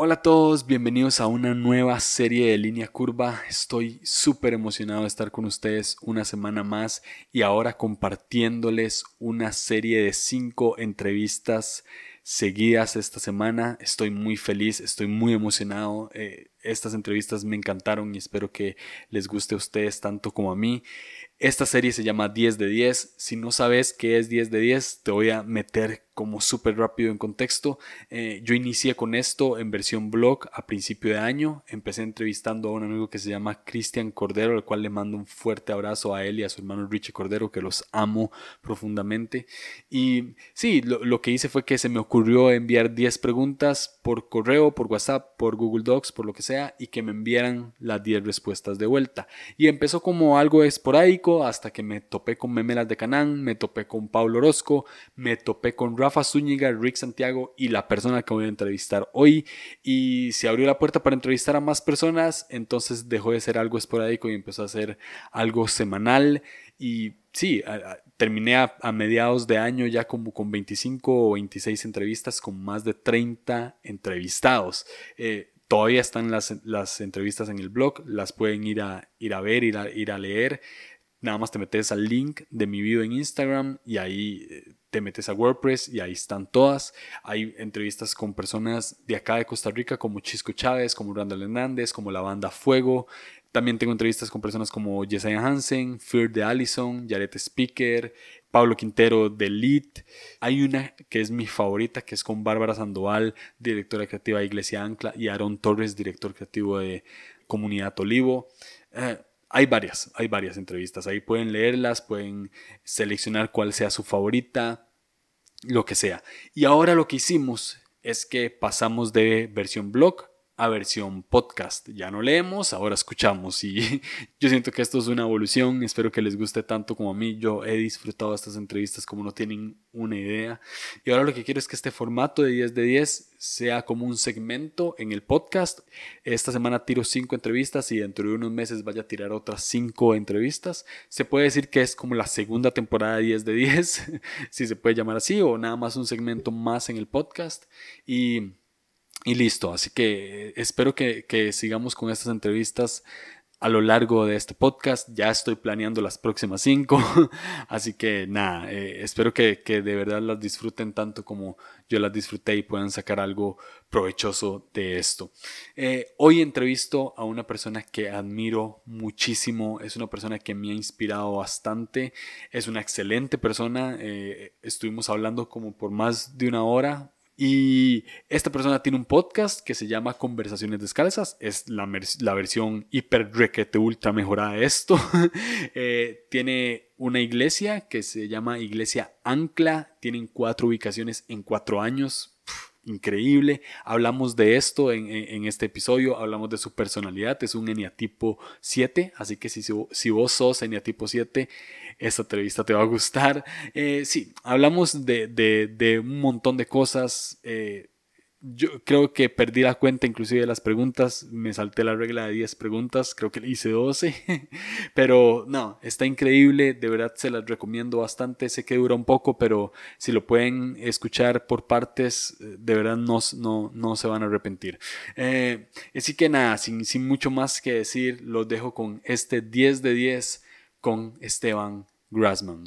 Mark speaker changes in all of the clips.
Speaker 1: Hola a todos, bienvenidos a una nueva serie de Línea Curva. Estoy súper emocionado de estar con ustedes una semana más y ahora compartiéndoles una serie de cinco entrevistas seguidas esta semana. Estoy muy feliz, estoy muy emocionado. Eh, estas entrevistas me encantaron y espero que les guste a ustedes tanto como a mí. Esta serie se llama 10 de 10. Si no sabes qué es 10 de 10, te voy a meter como súper rápido en contexto. Eh, yo inicié con esto en versión blog a principio de año. Empecé entrevistando a un amigo que se llama Cristian Cordero, al cual le mando un fuerte abrazo a él y a su hermano Richie Cordero, que los amo profundamente. Y sí, lo, lo que hice fue que se me ocurrió enviar 10 preguntas por correo, por WhatsApp, por Google Docs, por lo que sea, y que me enviaran las 10 respuestas de vuelta. Y empezó como algo esporádico hasta que me topé con Memelas de Canán, me topé con Pablo Orozco, me topé con Rafa Zúñiga, Rick Santiago y la persona que voy a entrevistar hoy. Y se abrió la puerta para entrevistar a más personas, entonces dejó de ser algo esporádico y empezó a ser algo semanal. Y sí, terminé a, mediados de año ya como con 25 o 26 entrevistas con más de 30 entrevistados. Eh, todavía están las, las, entrevistas en el blog, las pueden ir a, ir a ver, ir a, ir a leer. Nada más te metes al link de mi video en Instagram y ahí eh, te metes a WordPress y ahí están todas. Hay entrevistas con personas de acá de Costa Rica como Chisco Chávez, como Randall Hernández, como la banda Fuego. También tengo entrevistas con personas como Jesiah Hansen, Fear de Allison, Jared Speaker, Pablo Quintero de Elite. Hay una que es mi favorita, que es con Bárbara Sandoval, directora creativa de Iglesia Ancla, y Aaron Torres, director creativo de Comunidad Olivo. Eh, hay varias, hay varias entrevistas. Ahí pueden leerlas, pueden seleccionar cuál sea su favorita, lo que sea. Y ahora lo que hicimos es que pasamos de versión blog a versión podcast. Ya no leemos, ahora escuchamos y yo siento que esto es una evolución, espero que les guste tanto como a mí. Yo he disfrutado estas entrevistas como no tienen una idea. Y ahora lo que quiero es que este formato de 10 de 10 sea como un segmento en el podcast. Esta semana tiro 5 entrevistas y dentro de unos meses vaya a tirar otras 5 entrevistas. Se puede decir que es como la segunda temporada de 10 de 10, si se puede llamar así, o nada más un segmento más en el podcast. Y y listo, así que espero que, sigamos con estas entrevistas a lo largo de este podcast. Ya estoy planeando las próximas cinco. Así que nada, eh, espero que, de verdad las disfruten tanto como yo las disfruté y puedan sacar algo provechoso de esto. Eh, hoy entrevisto a una persona que admiro muchísimo. Es una persona que me ha inspirado bastante. Es una excelente persona. Eh, estuvimos hablando como por más de una hora y esta persona tiene un podcast que se llama Conversaciones Descalzas. Es la, versión hiper requete ultra mejorada de esto. Eh, tiene una iglesia que se llama Iglesia Ancla. Tienen cuatro ubicaciones en cuatro años increíble. Hablamos de esto en, este episodio, hablamos de su personalidad, es un eniatipo 7, así que si, si vos sos eniatipo 7, esta entrevista te va a gustar. Eh, sí, hablamos de, un montón de cosas. Eh, yo creo que perdí la cuenta inclusive de las preguntas, me salté la regla de 10 preguntas, creo que le hice 12, pero no, está increíble, de verdad se las recomiendo bastante, sé que dura un poco, pero si lo pueden escuchar por partes, de verdad no, no, no se van a arrepentir. Eh, así que nada, sin, sin mucho más que decir, los dejo con este 10 de 10 con Esteban Grassman.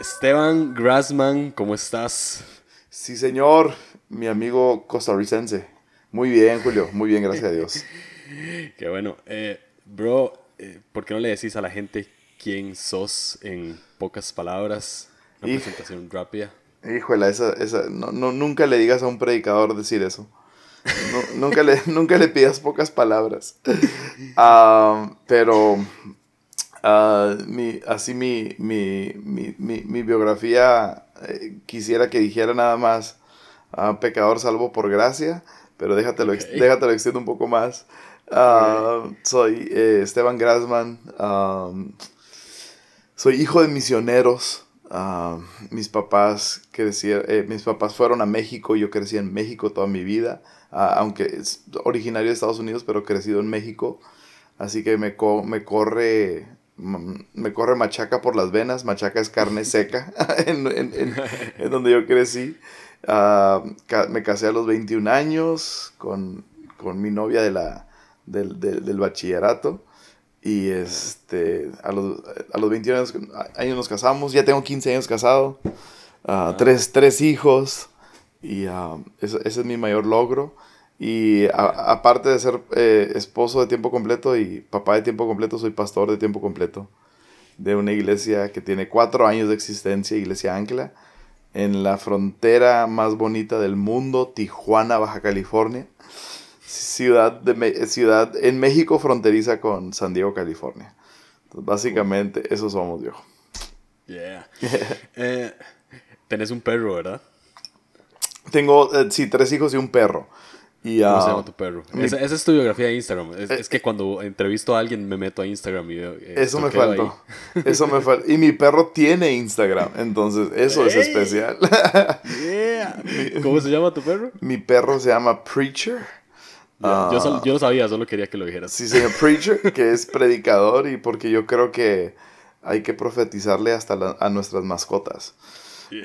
Speaker 1: Esteban Grassman, ¿cómo estás?
Speaker 2: Sí, señor, mi amigo costarricense. Muy bien, Julio, muy bien, gracias a Dios.
Speaker 1: Qué bueno. Eh, bro, eh, ¿por qué no le decís a la gente quién sos en pocas palabras? Una presentación rápida.
Speaker 2: Híjole, esa, esa, no, no, nunca le digas a un predicador decir eso. nunca, le, nunca le pidas pocas palabras. Ah, pero Ah, mi, así mi, mi, mi, mi biografía eh, quisiera que dijera nada más uh, pecador salvo por gracia, pero déjatelo, okay. déjatelo extiendo un poco más. Ah, soy eh, Esteban Grasman, soy hijo de misioneros. Mis papás eh, mis papás fueron a México, yo crecí en México toda mi vida, aunque es originario de Estados Unidos, pero crecido en México. Así que me, me corre me corre machaca por las venas. Machaca es carne seca en, en, donde yo crecí. Ah, me casé a los 21 años con, con mi novia de la, del, del, bachillerato. Y este, a los, a los 21 años, nos casamos. Ya tengo 15 años casado. Uh, tres, tres, hijos. Y ese, ese, es mi mayor logro. Y aparte de ser eh, esposo de tiempo completo y papá de tiempo completo, soy pastor de tiempo completo de una iglesia que tiene cuatro años de existencia, Iglesia Ángela, en la frontera más bonita del mundo, Tijuana, Baja California. Ciudad, de, ciudad en México fronteriza con San Diego, California. básicamente, eso somos, viejo.
Speaker 3: Yeah. Eh, tenés un perro, ¿verdad?
Speaker 2: Tengo, eh, sí, tres hijos y un perro.
Speaker 3: ¿Cómo se llama tu perro? esa, es tu biografía de Instagram. Es, eh, que cuando entrevisto a alguien me meto a Instagram y veo.
Speaker 2: Eh, eso me faltó. Eso me faltó. Y mi perro tiene Instagram. Entonces, eso es especial.
Speaker 3: ¿Cómo se llama tu perro?
Speaker 2: Mi perro se llama Preacher.
Speaker 3: Yo, ah. yo, lo sabía, solo quería que lo dijeras.
Speaker 2: Sí, se llama Preacher, que es predicador y porque yo creo que hay que profetizarle hasta a nuestras mascotas.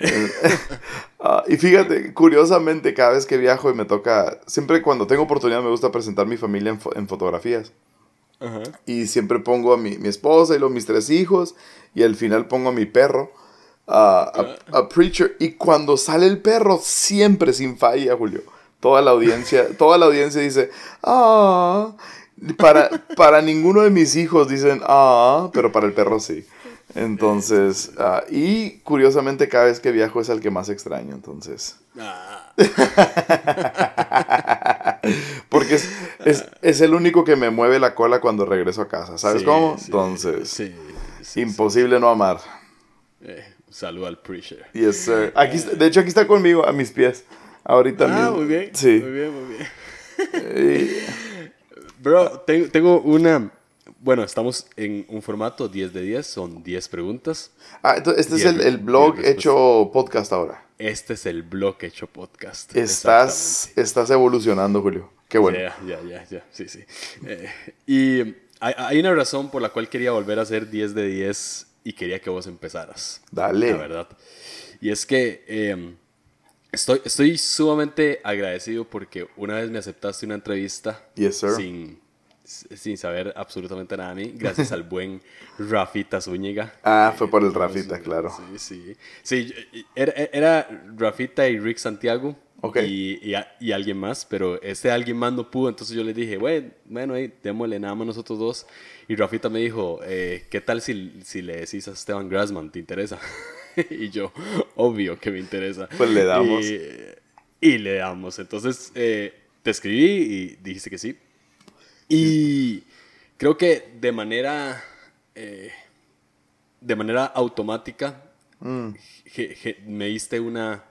Speaker 2: Ah, y fíjate, curiosamente, cada vez que viajo y me toca, siempre cuando tengo oportunidad me gusta presentar mi familia en, fotografías. Y siempre pongo a mi, mi, esposa y los mis tres hijos y al final pongo a mi perro, a, a, Preacher. Y cuando sale el perro, siempre sin falla, Julio. Toda la audiencia, toda la audiencia dice, ah, para, para ninguno de mis hijos dicen, ah, pero para el perro sí. Entonces, uh, y curiosamente cada vez que viajo es el que más extraño, entonces. Ah. Porque es, es, es, el único que me mueve la cola cuando regreso a casa, ¿sabes cómo? entonces, sí, imposible no amar.
Speaker 3: Eh, saludo al Preacher.
Speaker 2: Yes, sir. Aquí, de hecho, aquí está conmigo, a mis pies. Ahorita
Speaker 3: ah,
Speaker 2: mismo.
Speaker 3: muy bien. Sí. Muy bien, muy bien. Bro, tengo, tengo una bueno, estamos en un formato 10 de 10, son 10 preguntas.
Speaker 2: Ah, entonces este es el, blog hecho podcast ahora.
Speaker 3: Este es el blog hecho podcast.
Speaker 2: Estás, estás evolucionando, Julio. Qué bueno.
Speaker 3: Ya, ya, ya, ya, sí, sí. Eh, y hay, hay, una razón por la cual quería volver a hacer 10 de 10 y quería que vos empezaras.
Speaker 2: Dale.
Speaker 3: La verdad. Y es que em, estoy, estoy sumamente agradecido porque una vez me aceptaste una entrevista
Speaker 2: yes, sir.
Speaker 3: sin sin saber absolutamente nada de mí, gracias al buen Rafita Zúñiga.
Speaker 2: Ah, fue por el Rafita, claro.
Speaker 3: Sí, sí. Sí, era, era Rafita y Rick Santiago. Y, y, alguien más, pero ese alguien más no pudo, entonces yo le dije, bueno, bueno, ahí démosle nada más nosotros dos. Y Rafita me dijo, eh, ¿qué tal si, si le decís a Esteban Grassman, te interesa? y yo, obvio que me interesa.
Speaker 2: Pues le damos.
Speaker 3: Y, le damos. Entonces eh, te escribí y dijiste que sí. Y creo que de manera, eh, de manera automática mm. me diste una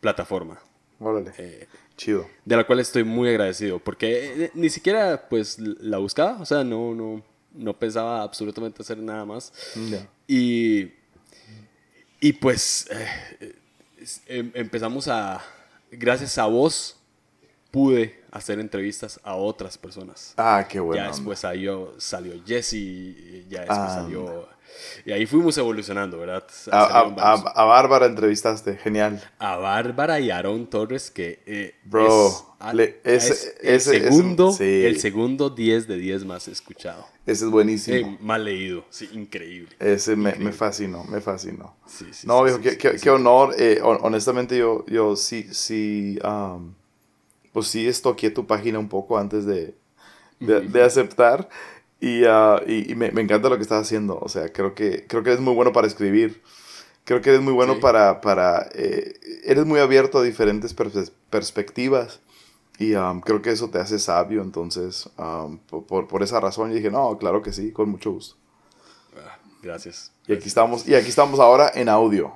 Speaker 3: plataforma.
Speaker 2: Órale. Eh, Chido.
Speaker 3: De la cual estoy muy agradecido, porque ni siquiera pues la buscaba, o sea, no, no, no pensaba absolutamente hacer nada más. Y, y pues em, empezamos a, gracias a vos, pude hacer entrevistas a otras personas.
Speaker 2: Ah, qué bueno.
Speaker 3: Ya después salió, salió Jesse, ya después ah, salió... Y ahí fuimos evolucionando, ¿verdad?
Speaker 2: A, Bárbara entrevistaste, genial.
Speaker 3: A Bárbara y a Aaron Torres, que eh,
Speaker 2: Bro,
Speaker 3: es, el, segundo, el segundo 10 de 10 más escuchado.
Speaker 2: Ese es buenísimo.
Speaker 3: Eh, mal leído, sí, increíble.
Speaker 2: Ese Me, me, fascinó, me fascinó. Sí, sí, no, viejo, qué, qué, honor. Eh, honestamente, yo, yo sí, sí... Um, pues sí estoqué tu página un poco antes de, de, aceptar. Y, uh, y, me, me, encanta lo que estás haciendo. O sea, creo que, creo que eres muy bueno para escribir. Creo que eres muy bueno para... para eh, eres muy abierto a diferentes perspectivas. Y um, creo que eso te hace sabio. Entonces, um, por, por, esa razón, yo dije, no, claro que sí, con mucho gusto.
Speaker 3: Ah, gracias.
Speaker 2: Y aquí estamos, y aquí estamos ahora en audio.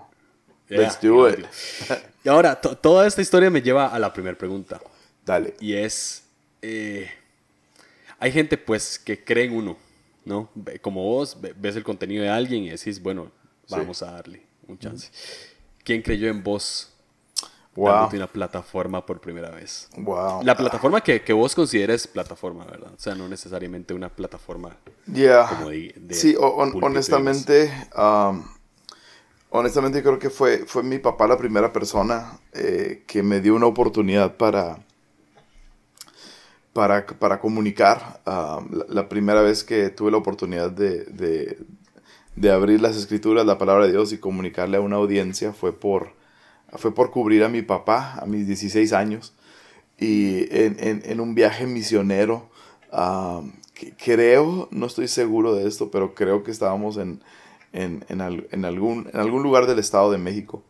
Speaker 2: Let's do it.
Speaker 3: Y ahora, toda esta historia me lleva a la primera pregunta.
Speaker 2: Dale.
Speaker 3: Y es. Eh, hay gente, pues, que cree en uno, ¿no? Como vos, ves el contenido de alguien y decís, bueno, vamos a darle un chance. ¿Quién creyó en vos? wow. una plataforma por primera vez.
Speaker 2: Wow.
Speaker 3: La plataforma que, que, vos consideres plataforma, ¿verdad? O sea, no necesariamente una plataforma
Speaker 2: yeah. como de, Sí, honestamente, um, honestamente creo que fue, fue mi papá la primera persona eh, que me dio una oportunidad para, para, para comunicar. Um, la, primera vez que tuve la oportunidad de, de, abrir las escrituras, la palabra de Dios y comunicarle a una audiencia fue por fue por cubrir a mi papá a mis 16 años y en, un viaje misionero. creo, no estoy seguro de esto, pero creo que estábamos en, algún, en algún lugar del Estado de México.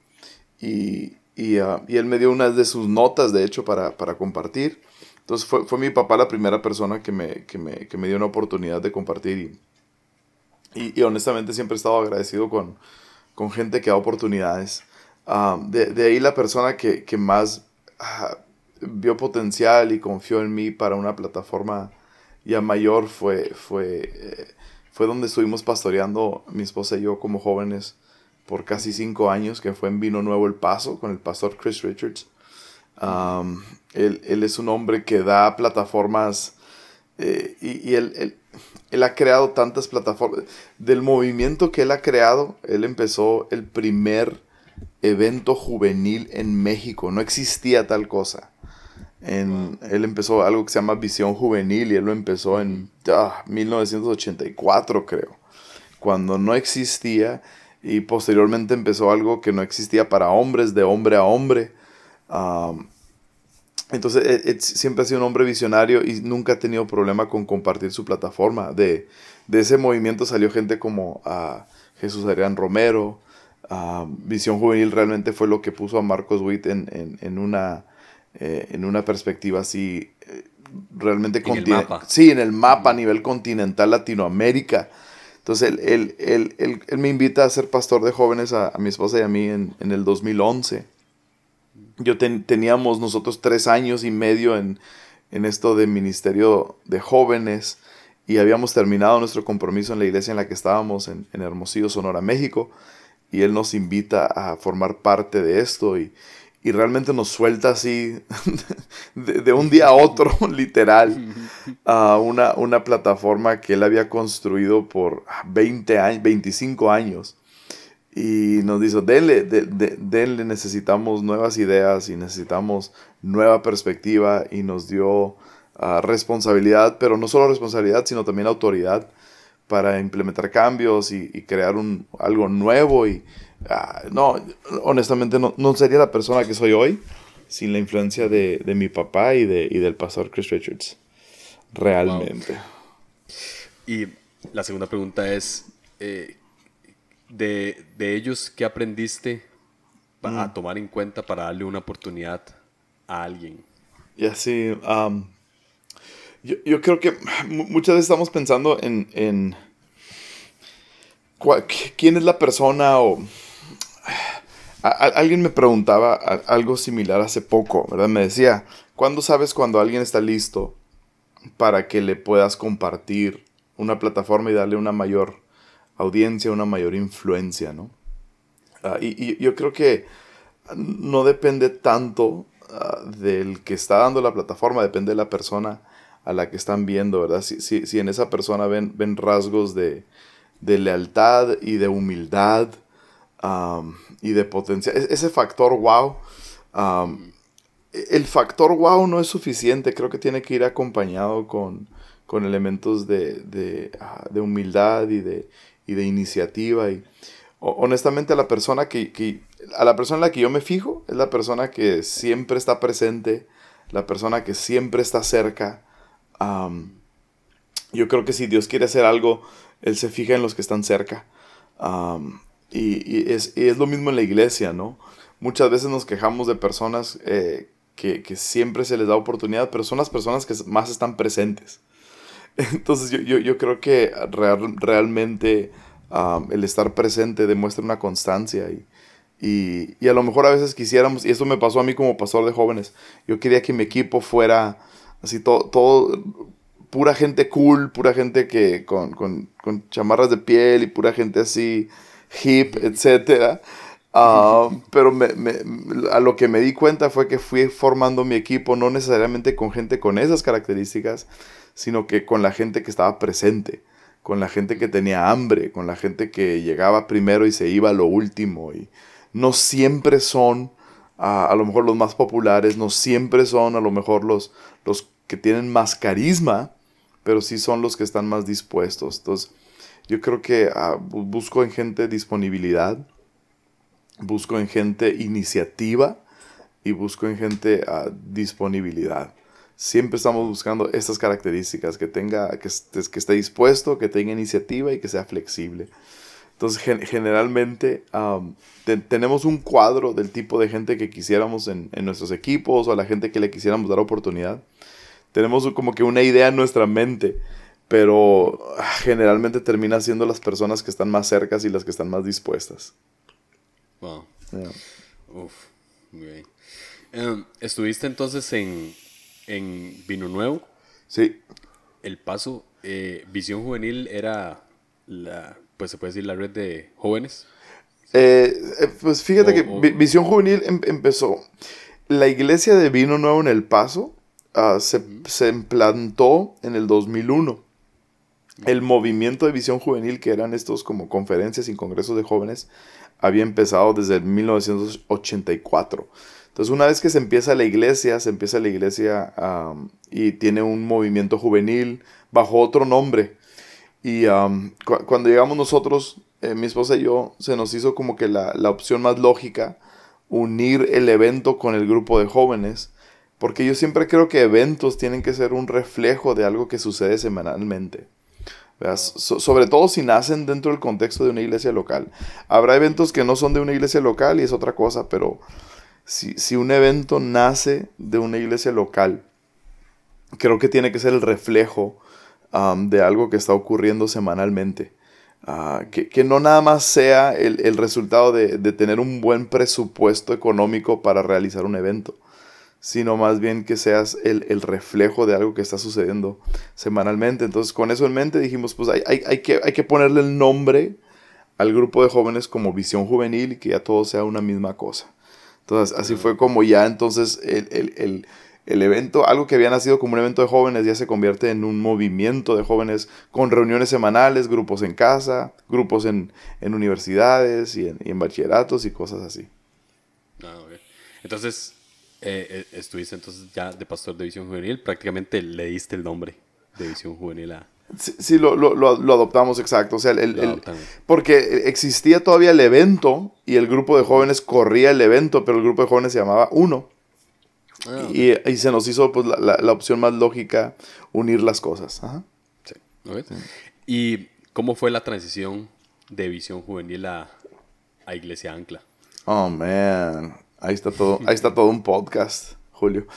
Speaker 2: Y, ah, él me dio una de sus notas, de hecho, para, compartir. Entonces fue, mi papá la primera persona que me, me, dio una oportunidad de compartir. Y, y, honestamente siempre he estado agradecido con, con gente que da oportunidades. Ah, de, ahí la persona que, más ah, vio potencial y confió en mí para una plataforma ya mayor fue, fue, eh, fue donde estuvimos pastoreando mi esposa y yo como jóvenes por casi cinco años, que fue en Vino Nuevo El Paso con el pastor Chris Richards. Él, es un hombre que da plataformas eh, y, él, él, ha creado tantas plataformas. Del movimiento que él ha creado, él empezó el primer evento juvenil en México. No existía tal cosa. En, Él empezó algo que se llama Visión Juvenil y él lo empezó en 1984 creo, cuando no existía y posteriormente empezó algo que no existía para hombres, de hombre a hombre. Entonces e, e, siempre ha sido un hombre visionario y nunca ha tenido problema con compartir su plataforma. De, de ese movimiento salió gente como a Jesús Adrián Romero, Visión Juvenil realmente fue lo que puso a Marcos Witt en, una, eh, en una perspectiva así, eh, realmente
Speaker 3: continental.
Speaker 2: Sí, en el mapa a nivel continental Latinoamérica. Entonces él, él, me invita a ser pastor de jóvenes a, mi esposa y a mí en, el 2011. Yo teníamos nosotros tres años y medio en, esto de ministerio de jóvenes y habíamos terminado nuestro compromiso en la iglesia en la que estábamos en, en Hermosillo, Sonora, México y Él nos invita a formar parte de esto y, realmente nos suelta así de, un día a otro, literal, a una, una, plataforma que Él había construido por 20 años, 25 años. Y nos dijo, denle, denle, necesitamos nuevas ideas y necesitamos nueva perspectiva y nos dio ah, responsabilidad, pero no solo responsabilidad, sino también autoridad para implementar cambios y, crear un, algo nuevo. Y ah, no, honestamente no, no, sería la persona que soy hoy sin la influencia de, de mi papá y, de, y, del pastor Chris Richards. Realmente.
Speaker 3: Y la segunda pregunta es, eh, de, de, ellos, ¿qué aprendiste para mm. tomar en cuenta para darle una oportunidad a alguien?
Speaker 2: Ya sí, um, yo, yo, creo que muchas veces estamos pensando en, en quién es la persona o... alguien me preguntaba algo similar hace poco, ¿verdad? Me decía, ¿cuándo sabes cuando alguien está listo para que le puedas compartir una plataforma y darle una mayor audiencia, una mayor influencia, ¿no? Ah, y, yo creo que no depende tanto ah, del que está dando la plataforma, depende de la persona a la que están viendo, ¿verdad? Si, si, en esa persona ven, ven rasgos de, lealtad y de humildad y de potencia, e, ese factor wow, el factor wow no es suficiente, creo que tiene que ir acompañado con, elementos de, ah, de, humildad y de, y de iniciativa. Y honestamente la persona que, a la persona en la que yo me fijo es la persona que siempre está presente, la persona que siempre está cerca, yo creo que si Dios quiere hacer algo, Él se fija en los que están cerca. y, es, lo mismo en la iglesia, ¿no? Muchas veces nos quejamos de personas eh, que, siempre se les da oportunidad, pero son las personas que más están presentes. Entonces yo, creo que realmente el estar presente demuestra una constancia y, y, y, a lo mejor a veces quisiéramos, y esto me pasó a mí como pastor de jóvenes, yo quería que mi equipo fuera Así todo, todo, pura gente cool, pura gente que con, chamarras de piel y pura gente así hip, etc. Ah, pero a lo que me di cuenta fue que fui formando mi equipo no necesariamente con gente con esas características, sino que con la gente que estaba presente, con la gente que tenía hambre, con la gente que llegaba primero y se iba a lo último. Y no siempre son a lo mejor los más populares, no siempre son a lo mejor los, los que tienen más carisma, pero sí son los que están más dispuestos. Entonces, yo creo que ah, busco en gente disponibilidad, busco en gente iniciativa y busco en gente uh, disponibilidad. Siempre estamos buscando estas características, que, tenga, que, que esté dispuesto, que tenga iniciativa y que sea flexible. Entonces, generalmente tenemos un cuadro del tipo de gente que quisiéramos en, en, nuestros equipos o a la gente que le quisiéramos dar oportunidad. Tenemos como que una idea en nuestra mente, pero ah, generalmente termina siendo las personas que están más cercas y las que están más dispuestas.
Speaker 3: Wow. Uf, muy bien. Em, ¿Estuviste entonces en, en Vino Nuevo?
Speaker 2: Sí.
Speaker 3: El paso, eh, Visión Juvenil era la, pues se puede decir la red de jóvenes.
Speaker 2: Eh, eh, pues fíjate que Visión Juvenil em, empezó. La iglesia de Vino Nuevo en El Paso ah, se, se, implantó en el 2001 el movimiento de visión juvenil, que eran estos como conferencias y congresos de jóvenes, había empezado desde 1984. Entonces, una vez que se empieza la iglesia, se empieza la iglesia y tiene un movimiento juvenil bajo otro nombre. Y cuando llegamos nosotros, eh, mi esposa y yo, se nos hizo como que la, la opción más lógica unir el evento con el grupo de jóvenes, porque yo siempre creo que eventos tienen que ser un reflejo de algo que sucede semanalmente sobre todo si nacen dentro del contexto de una iglesia local. Habrá eventos que no son de una iglesia local y es otra cosa, pero si, un evento nace de una iglesia local, creo que tiene que ser el reflejo um, de algo que está ocurriendo semanalmente. Ah, que, no nada más sea el, resultado de, de, tener un buen presupuesto económico para realizar un evento, sino más bien que seas el, reflejo de algo que está sucediendo semanalmente. Entonces, con eso en mente dijimos, pues hay, hay, que, hay que ponerle el nombre al grupo de jóvenes como visión juvenil y que ya todo sea una misma cosa. Entonces, así fue como ya entonces el, evento, algo que había nacido como un evento de jóvenes, ya se convierte en un movimiento de jóvenes con reuniones semanales, grupos en casa, grupos en, universidades y en, bachilleratos y cosas así.
Speaker 3: Ah, entonces, eh, eh, estuviste entonces ya de pastor de visión juvenil, prácticamente le diste el nombre de visión juvenil a...
Speaker 2: Sí, lo, lo, lo, adoptamos exacto. O sea, el, porque existía todavía el evento y el grupo de jóvenes corría el evento, pero el grupo de jóvenes se llamaba Uno. Ah, y, y, se nos hizo pues, la, la, opción más lógica unir las cosas.
Speaker 3: Sí. ¿Y cómo fue la transición de visión juvenil a, a Iglesia Ancla?
Speaker 2: Oh, man. Ahí está todo, ahí está todo un podcast, Julio.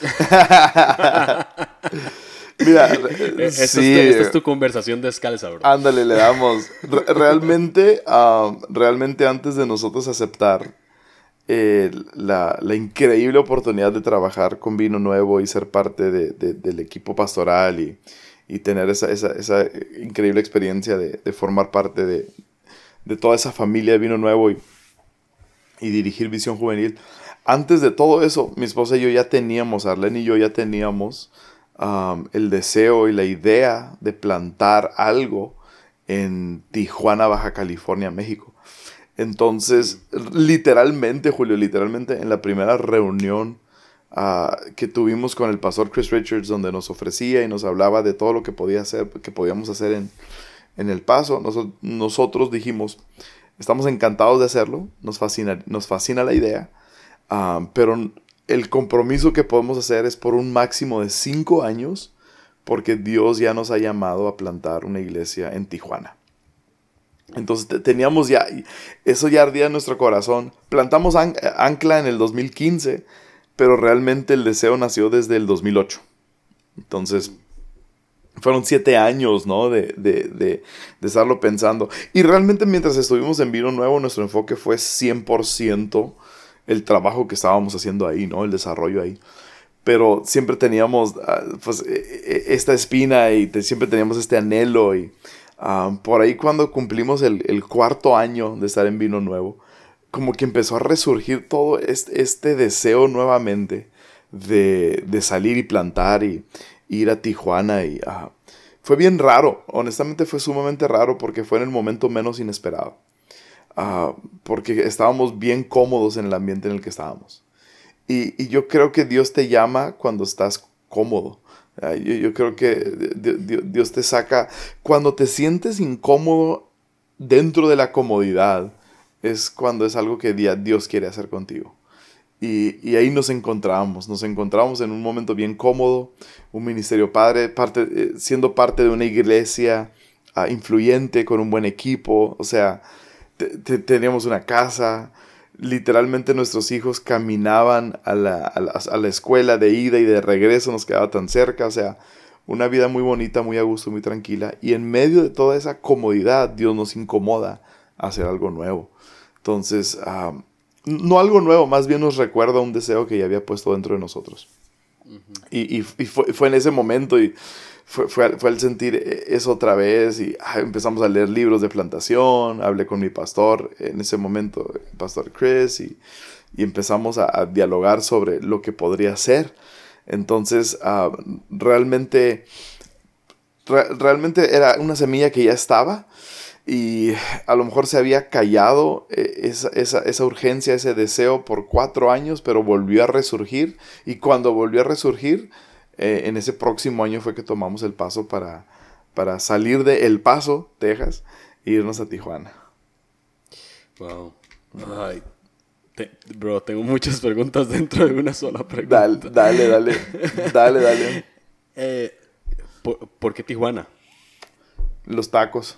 Speaker 3: Mira, e-, sí. esta es tu conversación descalza, bro.
Speaker 2: Ándale, le damos. realmente, realmente antes de nosotros aceptar eh, la, increíble oportunidad de trabajar con Vino Nuevo y ser parte del equipo pastoral y, tener esa, increíble experiencia de, formar parte de, toda esa familia de Vino Nuevo y, y dirigir Visión Juvenil antes de todo eso, mi esposa y yo ya teníamos, Arlene y yo ya teníamos el deseo y la idea de plantar algo en Tijuana, Baja California, México. Entonces, literalmente, Julio, literalmente en la primera reunión ah, que tuvimos con el pastor Chris Richards, donde nos ofrecía y nos hablaba de todo lo que podía hacer, que podíamos hacer en, en el paso, nosotros dijimos, estamos encantados de hacerlo, nos fascina, nos fascina la idea Ah, pero el compromiso que podemos hacer es por un máximo de cinco años, porque Dios ya nos ha llamado a plantar una iglesia en Tijuana. Entonces teníamos ya, eso ya ardía en nuestro corazón. Plantamos Ancla en el 2015, pero realmente el deseo nació desde el 2008. Entonces, fueron siete años, ¿no? De, de, de, de, estarlo pensando. Y realmente mientras estuvimos en Vino Nuevo, nuestro enfoque fue 100% el trabajo que estábamos haciendo ahí, ¿no? El desarrollo ahí. Pero siempre teníamos ah, pues, e, e, esta espina y siempre teníamos este anhelo. Y ah, por ahí cuando cumplimos el, cuarto año de estar en Vino Nuevo, como que empezó a resurgir todo este, deseo nuevamente de, de, salir y plantar y, ir a Tijuana y ah, fue bien raro, honestamente fue sumamente raro porque fue en el momento menos inesperado, ah, porque estábamos bien cómodos en el ambiente en el que estábamos. Y, yo creo que Dios te llama cuando estás cómodo. Ah, yo, creo que Dios te saca, cuando te sientes incómodo dentro de la comodidad, es cuando es algo que Dios quiere hacer contigo. Y, ahí nos encontramos, nos encontramos en un momento bien cómodo, un ministerio padre, eh, siendo parte de una iglesia uh, influyente, con un buen equipo, o sea, teníamos una casa, literalmente nuestros hijos caminaban a la, a, la, a la, escuela de ida y de regreso, nos quedaba tan cerca, o sea, una vida muy bonita, muy a gusto, muy tranquila, y en medio de toda esa comodidad, Dios nos incomoda a hacer algo nuevo. Entonces, uh, no algo nuevo, más bien nos recuerda un deseo que ya había puesto dentro de nosotros. Y, y, fue, fue, en ese momento y fue, fue, fue, al sentir eso otra vez y ah, empezamos a leer libros de plantación, hablé con mi pastor en ese momento, el pastor Chris, y, y empezamos a, dialogar sobre lo que podría ser. Entonces, uh, realmente, re, realmente era una semilla que ya estaba y a lo mejor se había callado eh, esa, esa, esa, urgencia, ese deseo por cuatro años, pero volvió a resurgir. Y cuando volvió a resurgir, eh, en ese próximo año fue que tomamos el paso para, para salir de El Paso, Texas, e irnos a Tijuana.
Speaker 3: Wow. Ay, te, bro, tengo muchas preguntas dentro de una sola pregunta.
Speaker 2: Dale, dale, dale. dale, dale.
Speaker 3: Eh, ¿por, ¿Por qué Tijuana?
Speaker 2: Los tacos.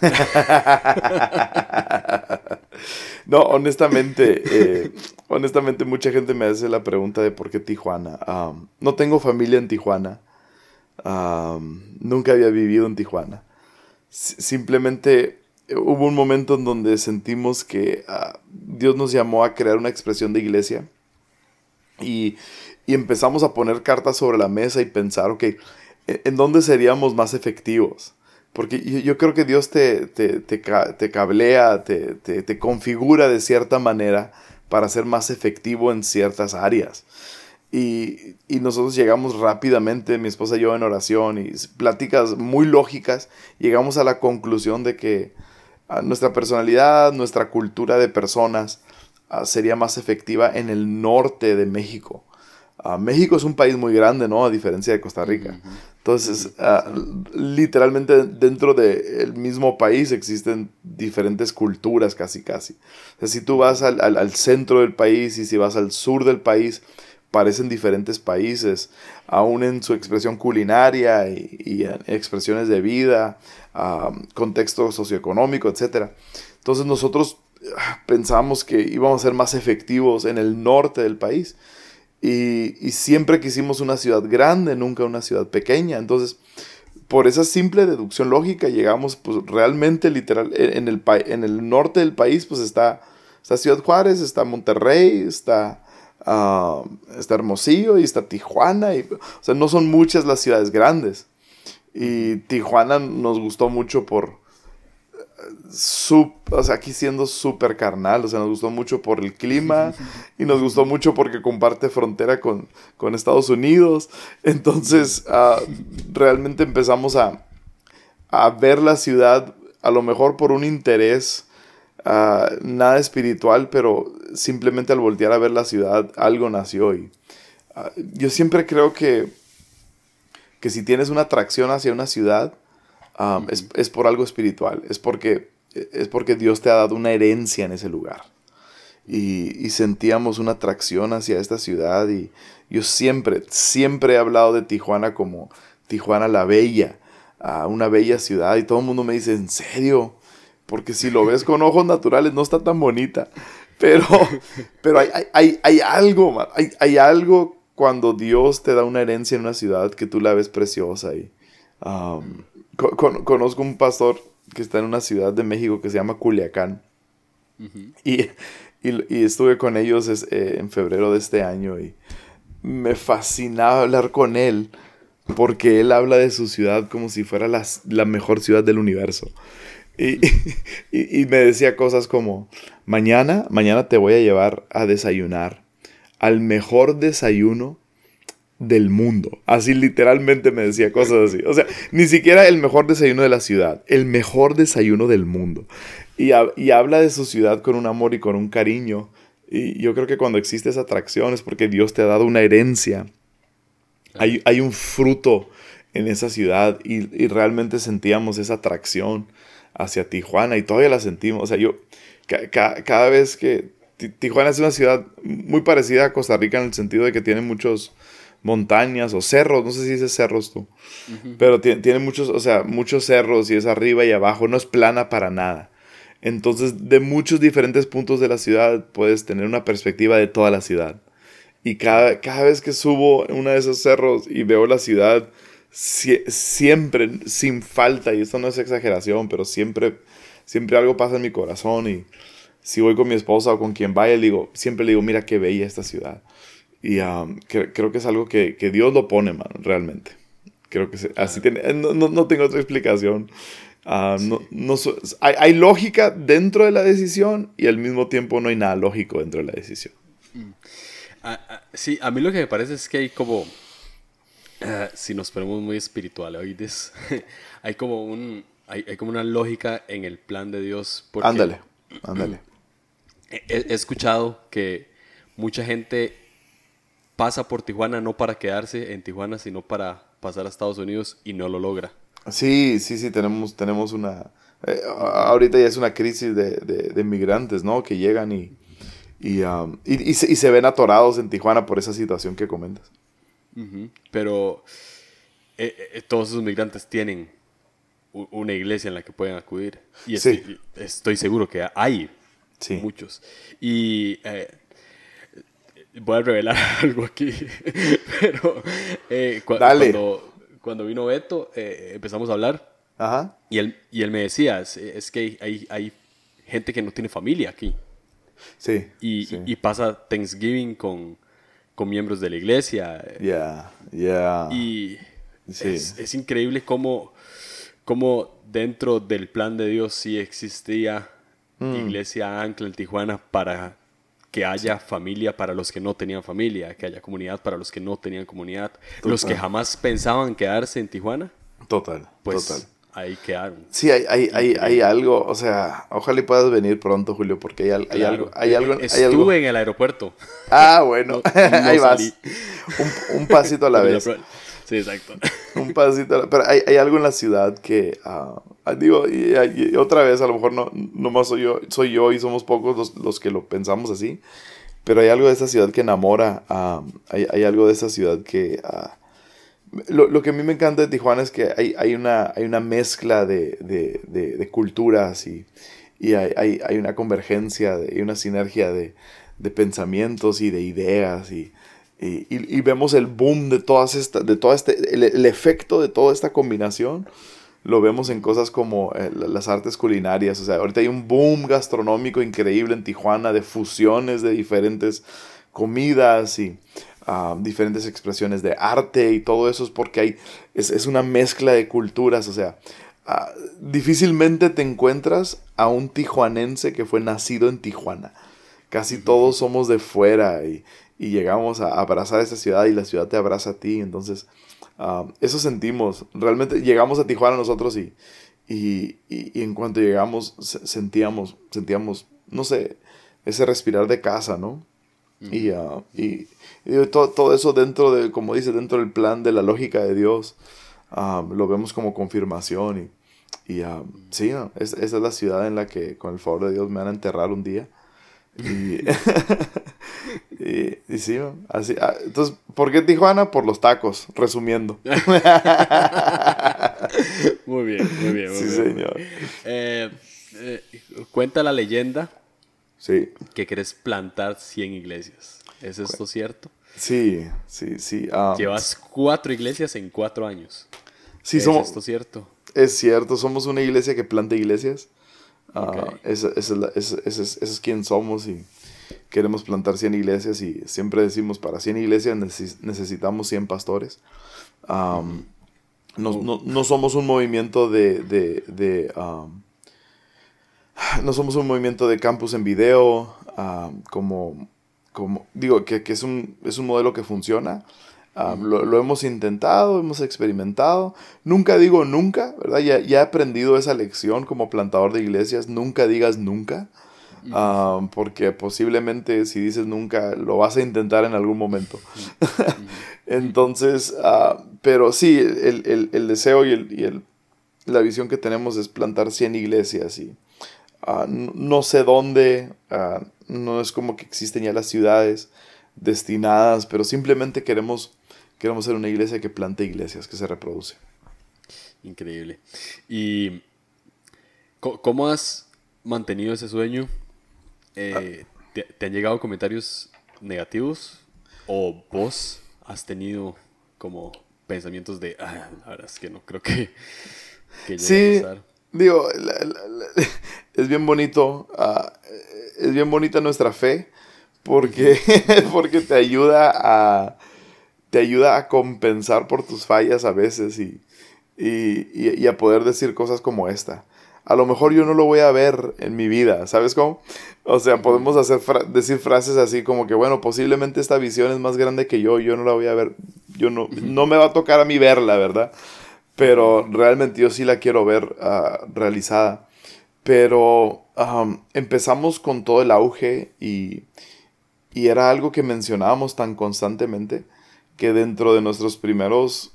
Speaker 2: no, honestamente, eh, honestamente mucha gente me hace la pregunta de por qué Tijuana. No tengo familia en Tijuana. Um, nunca había vivido en Tijuana. Simplemente eh, hubo un momento en donde sentimos que uh, Dios nos llamó a crear una expresión de iglesia y, y empezamos a poner cartas sobre la mesa y pensar, ok, ¿en dónde seríamos más efectivos? Porque yo, creo que Dios te, te, te, cablea, te, te, configura de cierta manera para ser más efectivo en ciertas áreas. Y, y, nosotros llegamos rápidamente, mi esposa y yo en oración y pláticas muy lógicas, llegamos a la conclusión de que ah, nuestra personalidad, nuestra cultura de personas uh, sería más efectiva en el norte de México. Uh, México es un país muy grande, ¿no? A diferencia de Costa Rica. Entonces, uh, literalmente dentro del de mismo país existen diferentes culturas casi casi. Si tú vas al, al, centro del país y si vas al sur del país, parecen diferentes países, aún en su expresión culinaria y, y expresiones de vida, uh, contexto socioeconómico, etc. Entonces nosotros ah, pensamos que íbamos a ser más efectivos en el norte del país. Y, siempre quisimos una ciudad grande, nunca una ciudad pequeña. Entonces, por esa simple deducción lógica, llegamos pues realmente literal, en el, en el norte del país pues está, está Ciudad Juárez, está Monterrey, está, uh, está Hermosillo y está Tijuana. Y, o sea, no son muchas las ciudades grandes. Y Tijuana nos gustó mucho por, o sea, aquí siendo súper carnal, o sea, nos gustó mucho por el clima y nos gustó mucho porque comparte frontera con, con Estados Unidos. Entonces, uh, realmente empezamos a, a, ver la ciudad, a lo mejor por un interés uh, nada espiritual, pero simplemente al voltear a ver la ciudad, algo nació. Y uh, yo siempre creo que, que si tienes una atracción hacia una ciudad, Um, es, es, por algo espiritual, es porque, es porque Dios te ha dado una herencia en ese lugar. Y, y, sentíamos una atracción hacia esta ciudad y yo siempre, siempre he hablado de Tijuana como Tijuana la Bella, uh, una bella ciudad y todo el mundo me dice, ¿en serio? Porque si lo ves con ojos naturales no está tan bonita. Pero, pero hay, hay, hay algo, hay, hay algo cuando Dios te da una herencia en una ciudad que tú la ves preciosa y... Um, con, conozco un pastor que está en una ciudad de México que se llama Culiacán. Uh -huh. y, y, y, estuve con ellos es, eh, en febrero de este año y me fascinaba hablar con él porque él habla de su ciudad como si fuera la, la mejor ciudad del universo. Y, y, me decía cosas como, mañana, mañana te voy a llevar a desayunar al mejor desayuno del mundo. Así literalmente me decía cosas así. O sea, ni siquiera el mejor desayuno de la ciudad, el mejor desayuno del mundo. Y, y habla de su ciudad con un amor y con un cariño. Y yo creo que cuando existe esa atracción es porque Dios te ha dado una herencia. Hay, hay un fruto en esa ciudad y, y realmente sentíamos esa atracción hacia Tijuana y todavía la sentimos. O sea, yo cada vez que Tijuana es una ciudad muy parecida a Costa Rica en el sentido de que tiene muchos montañas o cerros, no sé si dices cerros tú, pero tiene, muchos, o sea, muchos cerros y es arriba y abajo, no es plana para nada. Entonces, de muchos diferentes puntos de la ciudad puedes tener una perspectiva de toda la ciudad. Y cada, cada vez que subo en uno de esos cerros y veo la ciudad, siempre, sin falta, y esto no es exageración, pero siempre, siempre algo pasa en mi corazón y si voy con mi esposa o con quien vaya, le digo, siempre le digo, mira qué bella esta ciudad. Y um, creo que es algo que, que, Dios lo pone, mano, realmente. Creo que así tiene, no, no, tengo otra explicación. Uh, no, no, hay, hay, lógica dentro de la decisión y al mismo tiempo no hay nada lógico dentro de la decisión. Mm.
Speaker 3: sí, a mí lo que me parece es que hay como Ah, si nos ponemos muy espirituales, hay como un hay, hay, como una lógica en el plan de Dios.
Speaker 2: ándale, ándale.
Speaker 3: He, he, escuchado que mucha gente pasa por Tijuana no para quedarse en Tijuana, sino para pasar a Estados Unidos y no lo logra.
Speaker 2: Sí, sí, sí, tenemos, tenemos una... Eh, ahorita ya es una crisis de, de, de, migrantes, ¿no? Que llegan y, y, um, y, y, se, y se ven atorados en Tijuana por esa situación que comentas.
Speaker 3: Pero eh, eh, todos esos migrantes tienen una iglesia en la que pueden acudir. Y estoy, seguro que hay muchos. Y eh, voy a revelar algo aquí. Pero cuando, cuando, vino Beto, empezamos a hablar. Y, él, y él me decía, es, que hay, hay, gente que no tiene familia aquí.
Speaker 2: Sí.
Speaker 3: y pasa Thanksgiving con con miembros de la iglesia.
Speaker 2: Yeah, yeah.
Speaker 3: Y es, increíble cómo, cómo, dentro del plan de Dios sí existía mm. iglesia ancla en Tijuana para que haya familia para los que no tenían familia, que haya comunidad para los que no tenían comunidad, los que jamás pensaban quedarse en Tijuana.
Speaker 2: Total, pues, total
Speaker 3: ahí quedaron.
Speaker 2: Sí, hay, hay, hay, hay, algo, o sea, ojalá puedas venir pronto, Julio, porque hay, hay algo. Hay algo
Speaker 3: Estuve en el aeropuerto.
Speaker 2: Ah, bueno, ahí vas. Un, un, pasito a la vez.
Speaker 3: Sí, exacto.
Speaker 2: Un pasito Pero hay, hay algo en la ciudad que, uh, digo, y, otra vez, a lo mejor no, no más soy yo, soy yo y somos pocos los, los que lo pensamos así, pero hay algo de esa ciudad que enamora, uh, hay, hay, algo de esa ciudad que... Uh, lo, lo, que a mí me encanta de Tijuana es que hay, hay, una, hay una mezcla de, de, de, culturas y, y hay, hay, hay, una convergencia, y una sinergia de, pensamientos y de ideas y, y, y, vemos el boom de todas estas, de todo este, el, el, efecto de toda esta combinación lo vemos en cosas como eh, las artes culinarias, o sea, ahorita hay un boom gastronómico increíble en Tijuana de fusiones de diferentes comidas y diferentes expresiones de arte y todo eso es porque hay, es, una mezcla de culturas, o sea, ah, difícilmente te encuentras a un tijuanense que fue nacido en Tijuana. Casi todos somos de fuera y, llegamos a abrazar esta ciudad y la ciudad te abraza a ti, entonces eso sentimos, realmente llegamos a Tijuana nosotros y, y, y, en cuanto llegamos sentíamos, sentíamos, no sé, ese respirar de casa, ¿no? y, y, todo, todo, eso dentro de, como dice, dentro del plan de la lógica de Dios, lo vemos como confirmación. Y, y sí, esa es la ciudad en la que con el favor de Dios me van a enterrar un día. Y, y, sí, así. Ah, entonces, ¿por qué Tijuana? Por los tacos, resumiendo.
Speaker 3: muy bien, muy bien. sí, señor. Eh, eh, cuenta la leyenda
Speaker 2: sí.
Speaker 3: que querés plantar 100 iglesias. ¿Es esto cierto?
Speaker 2: Sí, sí, sí.
Speaker 3: Um, Llevas cuatro iglesias en cuatro años.
Speaker 2: Sí,
Speaker 3: ¿Es
Speaker 2: somos,
Speaker 3: esto cierto?
Speaker 2: Es cierto, somos una iglesia que planta iglesias. Uh, ese, es quien somos y queremos plantar 100 iglesias y siempre decimos para 100 iglesias necesitamos 100 pastores. Um, no, no, no, somos un movimiento de, de, de, um, no somos un movimiento de campus en video, ah, como, como, digo, que, que, es, un, es un modelo que funciona. Ah, lo, lo, hemos intentado, hemos experimentado. Nunca digo nunca, ¿verdad? Ya, ya, he aprendido esa lección como plantador de iglesias. Nunca digas nunca. Uh, porque posiblemente si dices nunca, lo vas a intentar en algún momento. Entonces, uh, pero sí, el, el, el deseo y, el, y el, la visión que tenemos es plantar 100 iglesias y uh, no sé dónde, no es como que existen ya las ciudades destinadas, pero simplemente queremos, queremos ser una iglesia que plante iglesias, que se reproduce.
Speaker 3: Increíble. ¿Y cómo has mantenido ese sueño? Eh, ¿te, ¿te, han llegado comentarios negativos? ¿O vos has tenido como pensamientos de, ah, la verdad es que no creo que, que
Speaker 2: sí, a pasar? Digo, la, la, la, es bien bonito, uh, es bien bonita nuestra fe, porque, porque te ayuda a te ayuda a compensar por tus fallas a veces y, y, y, y a poder decir cosas como esta a lo mejor yo no lo voy a ver en mi vida, ¿sabes cómo? O sea, podemos hacer fra decir frases así como que, bueno, posiblemente esta visión es más grande que yo, yo no la voy a ver, yo no, no me va a tocar a mí verla, ¿verdad? Pero realmente yo sí la quiero ver uh, realizada. Pero um, empezamos con todo el auge y, y era algo que mencionábamos tan constantemente que dentro de nuestros primeros,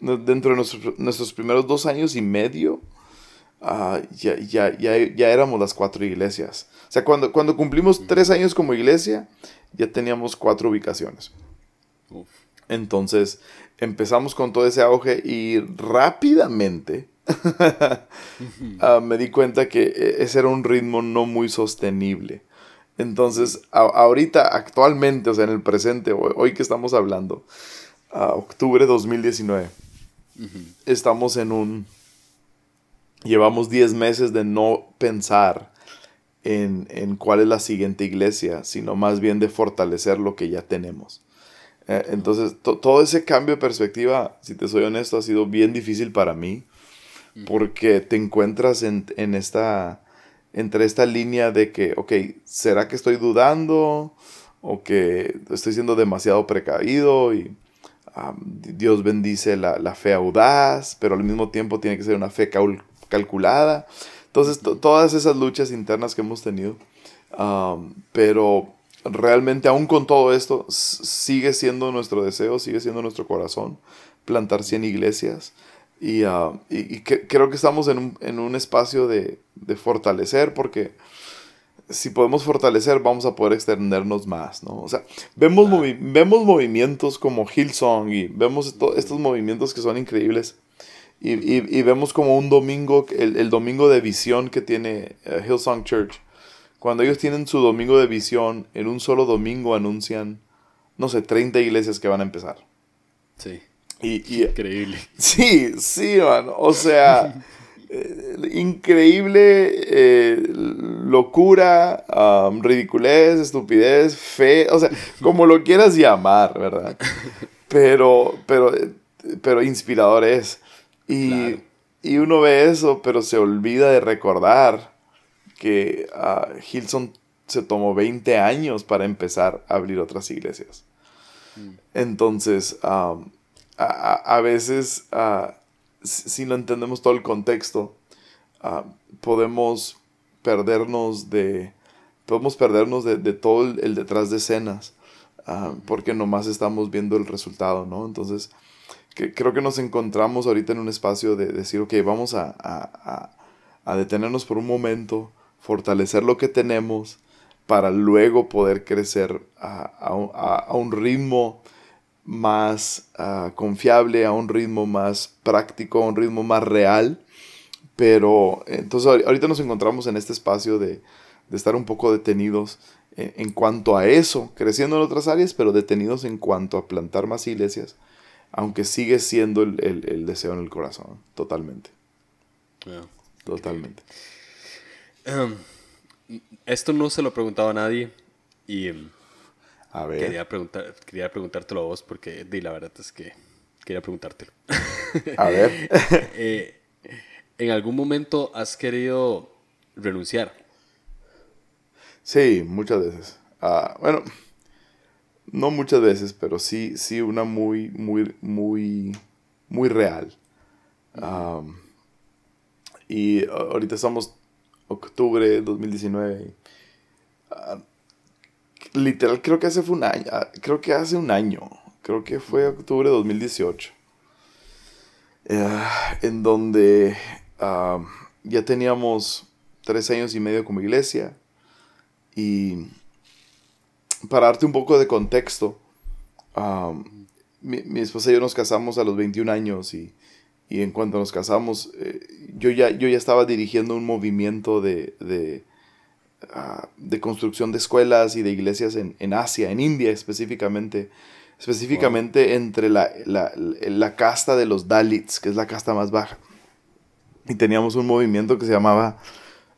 Speaker 2: uh, dentro de nuestros, nuestros primeros dos años y medio, Uh, ya, ya, ya, ya, éramos las cuatro iglesias. O sea, cuando, cuando cumplimos tres años como iglesia, ya teníamos cuatro ubicaciones. Entonces, empezamos con todo ese auge y rápidamente uh, me di cuenta que e, ese era un ritmo no muy sostenible. Entonces, a, ahorita, actualmente, o sea, en el presente, hoy, hoy que estamos hablando, uh, octubre 2019, uh -huh. estamos en un llevamos 10 meses de no pensar en, en, cuál es la siguiente iglesia, sino más bien de fortalecer lo que ya tenemos. Eh, entonces, to, todo ese cambio de perspectiva, si te soy honesto, ha sido bien difícil para mí, porque te encuentras en, en esta, entre esta línea de que, ok, ¿será que estoy dudando? ¿O que estoy siendo demasiado precavido? Y Dios bendice la, la, fe audaz, pero al mismo tiempo tiene que ser una fe calculada. Entonces, todas esas luchas internas que hemos tenido. Pero realmente, aún con todo esto, sigue siendo nuestro deseo, sigue siendo nuestro corazón plantar 100 iglesias. Y, uh, y, y que, creo que estamos en un, en un espacio de, de, fortalecer, porque si podemos fortalecer, vamos a poder extendernos más, ¿no? O sea, vemos, movi vemos movimientos como Hillsong y vemos estos movimientos que son increíbles y, y, y, vemos como un domingo, el, el, domingo de visión que tiene uh, Hillsong Church. Cuando ellos tienen su domingo de visión, en un solo domingo anuncian, no sé, 30 iglesias que van a empezar.
Speaker 3: Sí.
Speaker 2: Y, y,
Speaker 3: increíble.
Speaker 2: Sí, sí, man. O sea, eh, increíble eh, locura, um, ridiculez, estupidez, fe, o sea, como lo quieras llamar, ¿verdad? Pero, pero, pero inspirador es. Y, claro. y, uno ve eso, pero se olvida de recordar que uh, Hilson se tomó 20 años para empezar a abrir otras iglesias. Mm. Entonces, um, a, a, veces, uh, si no entendemos todo el contexto, uh, podemos perdernos de podemos perdernos de, de todo el, detrás de escenas porque nomás estamos viendo el resultado, ¿no? Entonces, que creo que nos encontramos ahorita en un espacio de decir, ok, vamos a, a, a, detenernos por un momento, fortalecer lo que tenemos para luego poder crecer a, un ritmo más uh, confiable, a un ritmo más práctico, a un ritmo más real. Pero entonces ahorita nos encontramos en este espacio de, de estar un poco detenidos en, en, cuanto a eso, creciendo en otras áreas, pero detenidos en cuanto a plantar más iglesias aunque sigue siendo el, el, el deseo en el corazón, totalmente.
Speaker 3: Yeah.
Speaker 2: Totalmente.
Speaker 3: Um, esto no se lo preguntaba a nadie y um,
Speaker 2: a ver.
Speaker 3: Quería, preguntar, quería preguntártelo a vos porque di, la verdad es que quería preguntártelo.
Speaker 2: A ver.
Speaker 3: eh, ¿En algún momento has querido renunciar.
Speaker 2: Sí, muchas veces. Ah, bueno, no muchas veces, pero sí, sí una muy, muy, muy, muy real. y ahorita estamos octubre de 2019. Ah, literal, creo que hace un año. Ah, creo que hace un año. Creo que fue octubre de 2018. Eh, en donde ya teníamos tres años y medio como iglesia. Y para darte un poco de contexto, mi, esposa y yo nos casamos a los 21 años y, en cuanto nos casamos, eh, yo, ya, yo ya estaba dirigiendo un movimiento de, de, ah, construcción de escuelas y de iglesias en, Asia, en India específicamente, específicamente entre la, la, casta de los Dalits, que es la casta más baja. Y teníamos un movimiento que se llamaba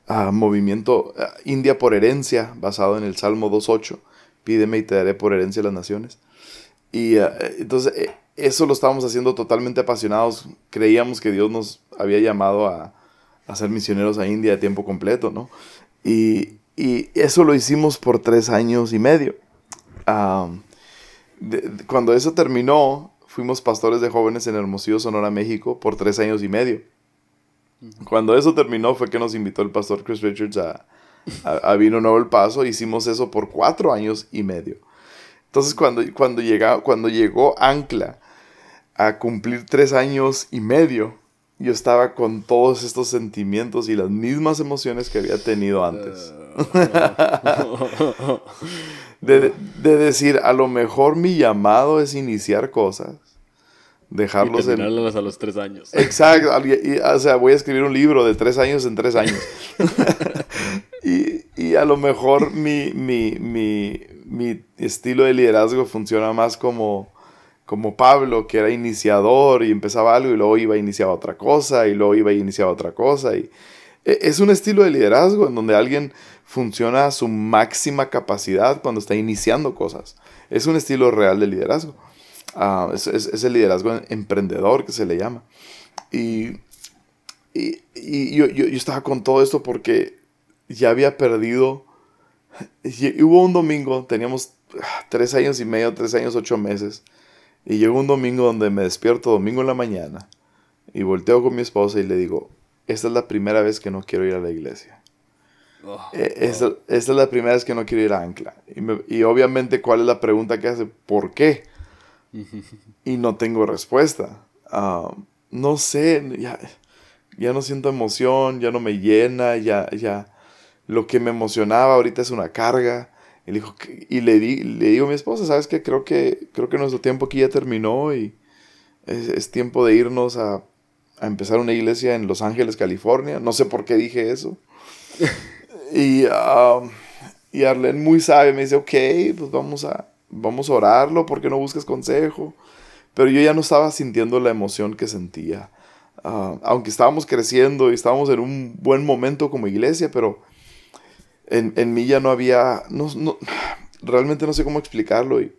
Speaker 2: ah, Movimiento ah, India por Herencia, basado en el Salmo 2.8 pídeme y te daré por herencia las naciones. Y entonces eh, eso lo estábamos haciendo totalmente apasionados. Creíamos que Dios nos había llamado a, a ser misioneros a India de tiempo completo, ¿no? Y, y eso lo hicimos por tres años y medio. cuando eso terminó, fuimos pastores de jóvenes en Hermosillo, Sonora, México, por tres años y medio. Cuando eso terminó fue que nos invitó el pastor Chris Richards a, a, Vino Nuevo el Paso, hicimos eso por cuatro años y medio. Entonces cuando, cuando, llega, cuando llegó Ancla a cumplir tres años y medio, yo estaba con todos estos sentimientos y las mismas emociones que había tenido antes. de, de, decir, a lo mejor mi llamado es iniciar cosas dejarlos
Speaker 3: y terminarlas a los tres años.
Speaker 2: Exacto, o sea, voy a escribir un libro de tres años en tres años. y, y, a lo mejor mi, mi, mi, mi, estilo de liderazgo funciona más como, como Pablo, que era iniciador y empezaba algo y luego iba a iniciar otra cosa y luego iba a iniciar otra cosa. Y e, es un estilo de liderazgo en donde alguien funciona a su máxima capacidad cuando está iniciando cosas. Es un estilo real de liderazgo. Ah, es, el liderazgo emprendedor que se le llama. Y, y, yo, yo, estaba con todo esto porque ya había perdido. Y hubo un domingo, teníamos ah, tres años y medio, tres años, ocho meses. Y llegó un domingo donde me despierto domingo en la mañana y volteo con mi esposa y le digo, esta es la primera vez que no quiero ir a la iglesia. Oh, eh, esta, es la primera vez que no quiero ir a Ancla. Y, y, obviamente, ¿cuál es la pregunta que hace? ¿Por qué? y no tengo respuesta. Ah, no sé, ya, ya, no siento emoción, ya no me llena, ya, ya lo que me emocionaba ahorita es una carga. Y, le, dijo, y le, di, le digo a mi esposa, ¿sabes qué? Creo que, creo que nuestro tiempo aquí ya terminó y es, tiempo de irnos a, a, empezar una iglesia en Los Ángeles, California. No sé por qué dije eso. y, uh, y Arlene muy sabe, me dice, ok, pues vamos a, vamos a orarlo, porque no busques consejo? Pero yo ya no estaba sintiendo la emoción que sentía. Ah, aunque estábamos creciendo y estábamos en un buen momento como iglesia, pero en, en mí ya no había, no, no, realmente no sé cómo explicarlo y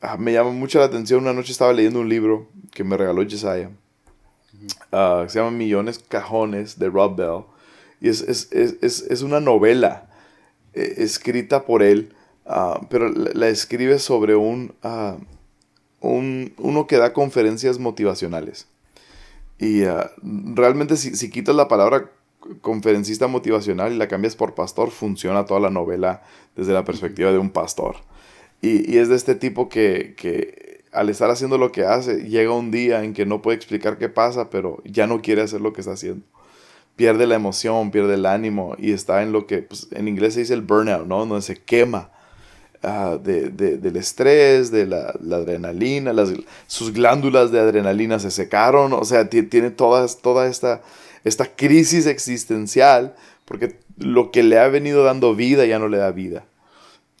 Speaker 2: ah, me llama mucho la atención. Una noche estaba leyendo un libro que me regaló Jesiah, uh, se llama Millones Cajones de Rob Bell, y es, es, es, es una novela eh, escrita por él Ah, pero la, escribe sobre ah, un, uno que da conferencias motivacionales. Y ah, realmente si, si, quitas la palabra conferencista motivacional y la cambias por pastor, funciona toda la novela desde la perspectiva de un pastor. Y, y es de este tipo que, que, al estar haciendo lo que hace, llega un día en que no puede explicar qué pasa, pero ya no quiere hacer lo que está haciendo. Pierde la emoción, pierde el ánimo y está en lo que pues, en inglés se dice el burnout, ¿no? Donde se quema Ah, de, del estrés, de la, adrenalina, las, sus glándulas de adrenalina se secaron, o sea, tiene toda, toda esta, esta crisis existencial porque lo que le ha venido dando vida ya no le da vida.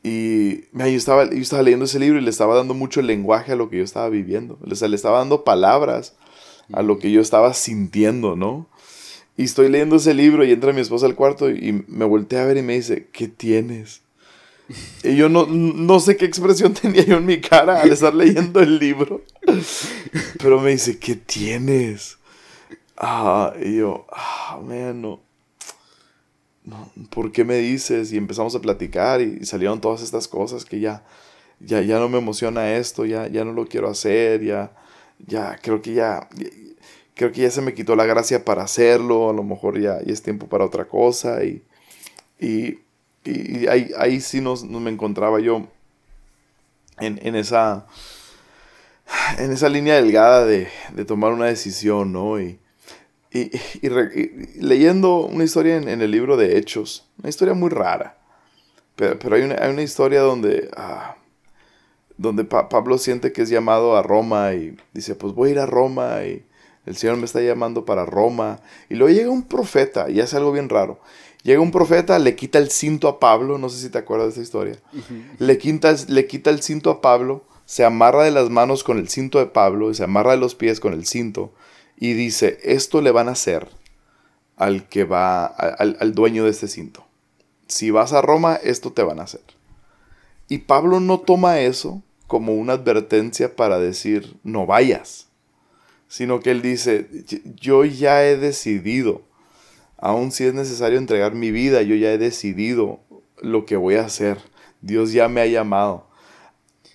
Speaker 2: Y yo, estaba, yo estaba leyendo ese libro y le estaba dando mucho lenguaje a lo que yo estaba viviendo, o le estaba dando palabras a lo que yo estaba sintiendo, ¿no? Y estoy leyendo ese libro y entra mi esposa al cuarto y me voltea a ver y me dice, ¿qué tienes? Y yo no, no sé qué expresión tenía yo en mi cara al estar leyendo el libro. Pero me dice, ¿qué tienes? Ah, y yo, ah, man, no. ¿por qué me dices? Y empezamos a platicar y, salieron todas estas cosas que ya, ya, ya no me emociona esto, ya, ya no lo quiero hacer, ya, ya, creo que ya, creo que ya se me quitó la gracia para hacerlo, a lo mejor ya, es tiempo para otra cosa y, y, ahí, ahí, sí nos, me encontraba yo en, en, esa, en esa línea delgada de, de tomar una decisión, ¿no? Y, y, leyendo una historia en, el libro de Hechos, una historia muy rara, pero, hay, una, hay, una, historia donde, ah, donde Pablo siente que es llamado a Roma y dice, pues voy a ir a Roma y el Señor me está llamando para Roma. Y luego llega un profeta y hace algo bien raro. Llega un profeta, le quita el cinto a Pablo, no sé si te acuerdas de esa historia. le, quita, le quita el cinto a Pablo, se amarra de las manos con el cinto de Pablo y se amarra de los pies con el cinto y dice, esto le van a hacer al que va, al, dueño de este cinto. Si vas a Roma, esto te van a hacer. Y Pablo no toma eso como una advertencia para decir, no vayas, sino que él dice, yo ya he decidido, aun si es necesario entregar mi vida, yo ya he decidido lo que voy a hacer. Dios ya me ha llamado.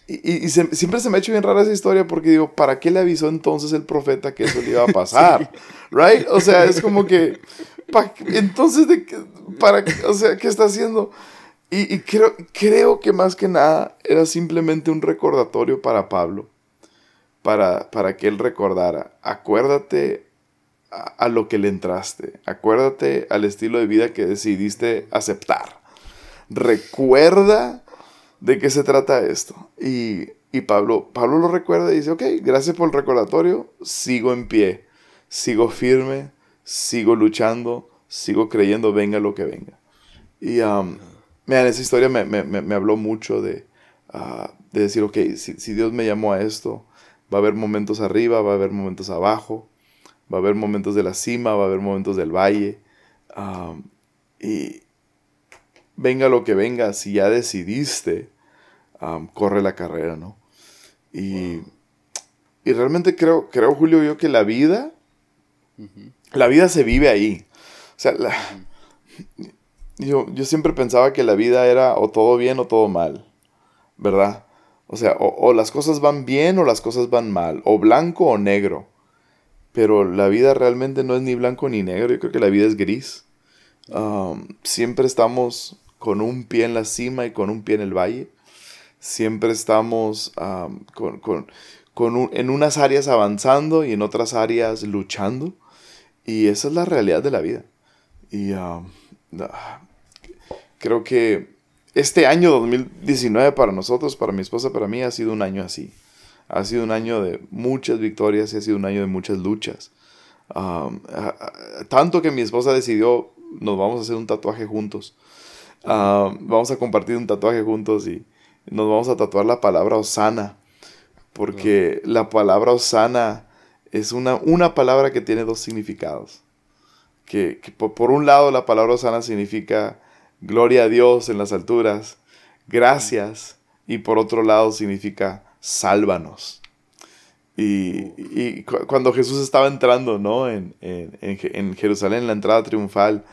Speaker 2: Y, siempre se me ha hecho bien rara esa historia porque digo, ¿para qué le avisó entonces el profeta que eso le iba a pasar? ¿Right? O sea, es como que, entonces, de, ¿para O sea, ¿qué está haciendo? Y, creo, creo que más que nada era simplemente un recordatorio para Pablo, para, para que él recordara, acuérdate a lo que le entraste, acuérdate al estilo de vida que decidiste aceptar. Recuerda ¿de qué se trata esto? Y, Pablo, Pablo lo recuerda y dice, ok, gracias por el recordatorio, sigo en pie, sigo firme, sigo luchando, sigo creyendo, venga lo que venga. Y um, esa historia me, habló mucho de, uh, de decir, ok, si, Dios me llamó a esto, va a haber momentos arriba, va a haber momentos abajo, va a haber momentos de la cima, va a haber momentos del valle. Um, y venga lo que venga, si ya decidiste, corre la carrera, ¿no? Y, y, realmente creo, creo, Julio, yo que la vida, la vida se vive ahí. O sea, yo, yo siempre pensaba que la vida era o todo bien o todo mal, ¿verdad? O sea, o, las cosas van bien o las cosas van mal, o blanco o negro. Pero la vida realmente no es ni blanco ni negro, yo creo que la vida es gris. siempre estamos con un pie en la cima y con un pie en el valle siempre estamos con, en unas áreas avanzando y en otras áreas luchando. Y esa es la realidad de la vida. Y creo que este año 2019 para nosotros, para mi esposa, para mí, ha sido un año así. Ha sido un año de muchas victorias y ha sido un año de muchas luchas. tanto que mi esposa decidió, nos vamos a hacer un tatuaje juntos. vamos a compartir un tatuaje juntos y, nos vamos a tatuar la palabra Osana, porque la palabra Osana es una, una palabra que tiene dos significados. Que, por, un lado la palabra Osana significa gloria a Dios en las alturas, gracias, y por otro lado significa sálvanos. Y, cuando Jesús estaba entrando ¿no? en, en, en Jerusalén, en la entrada triunfal,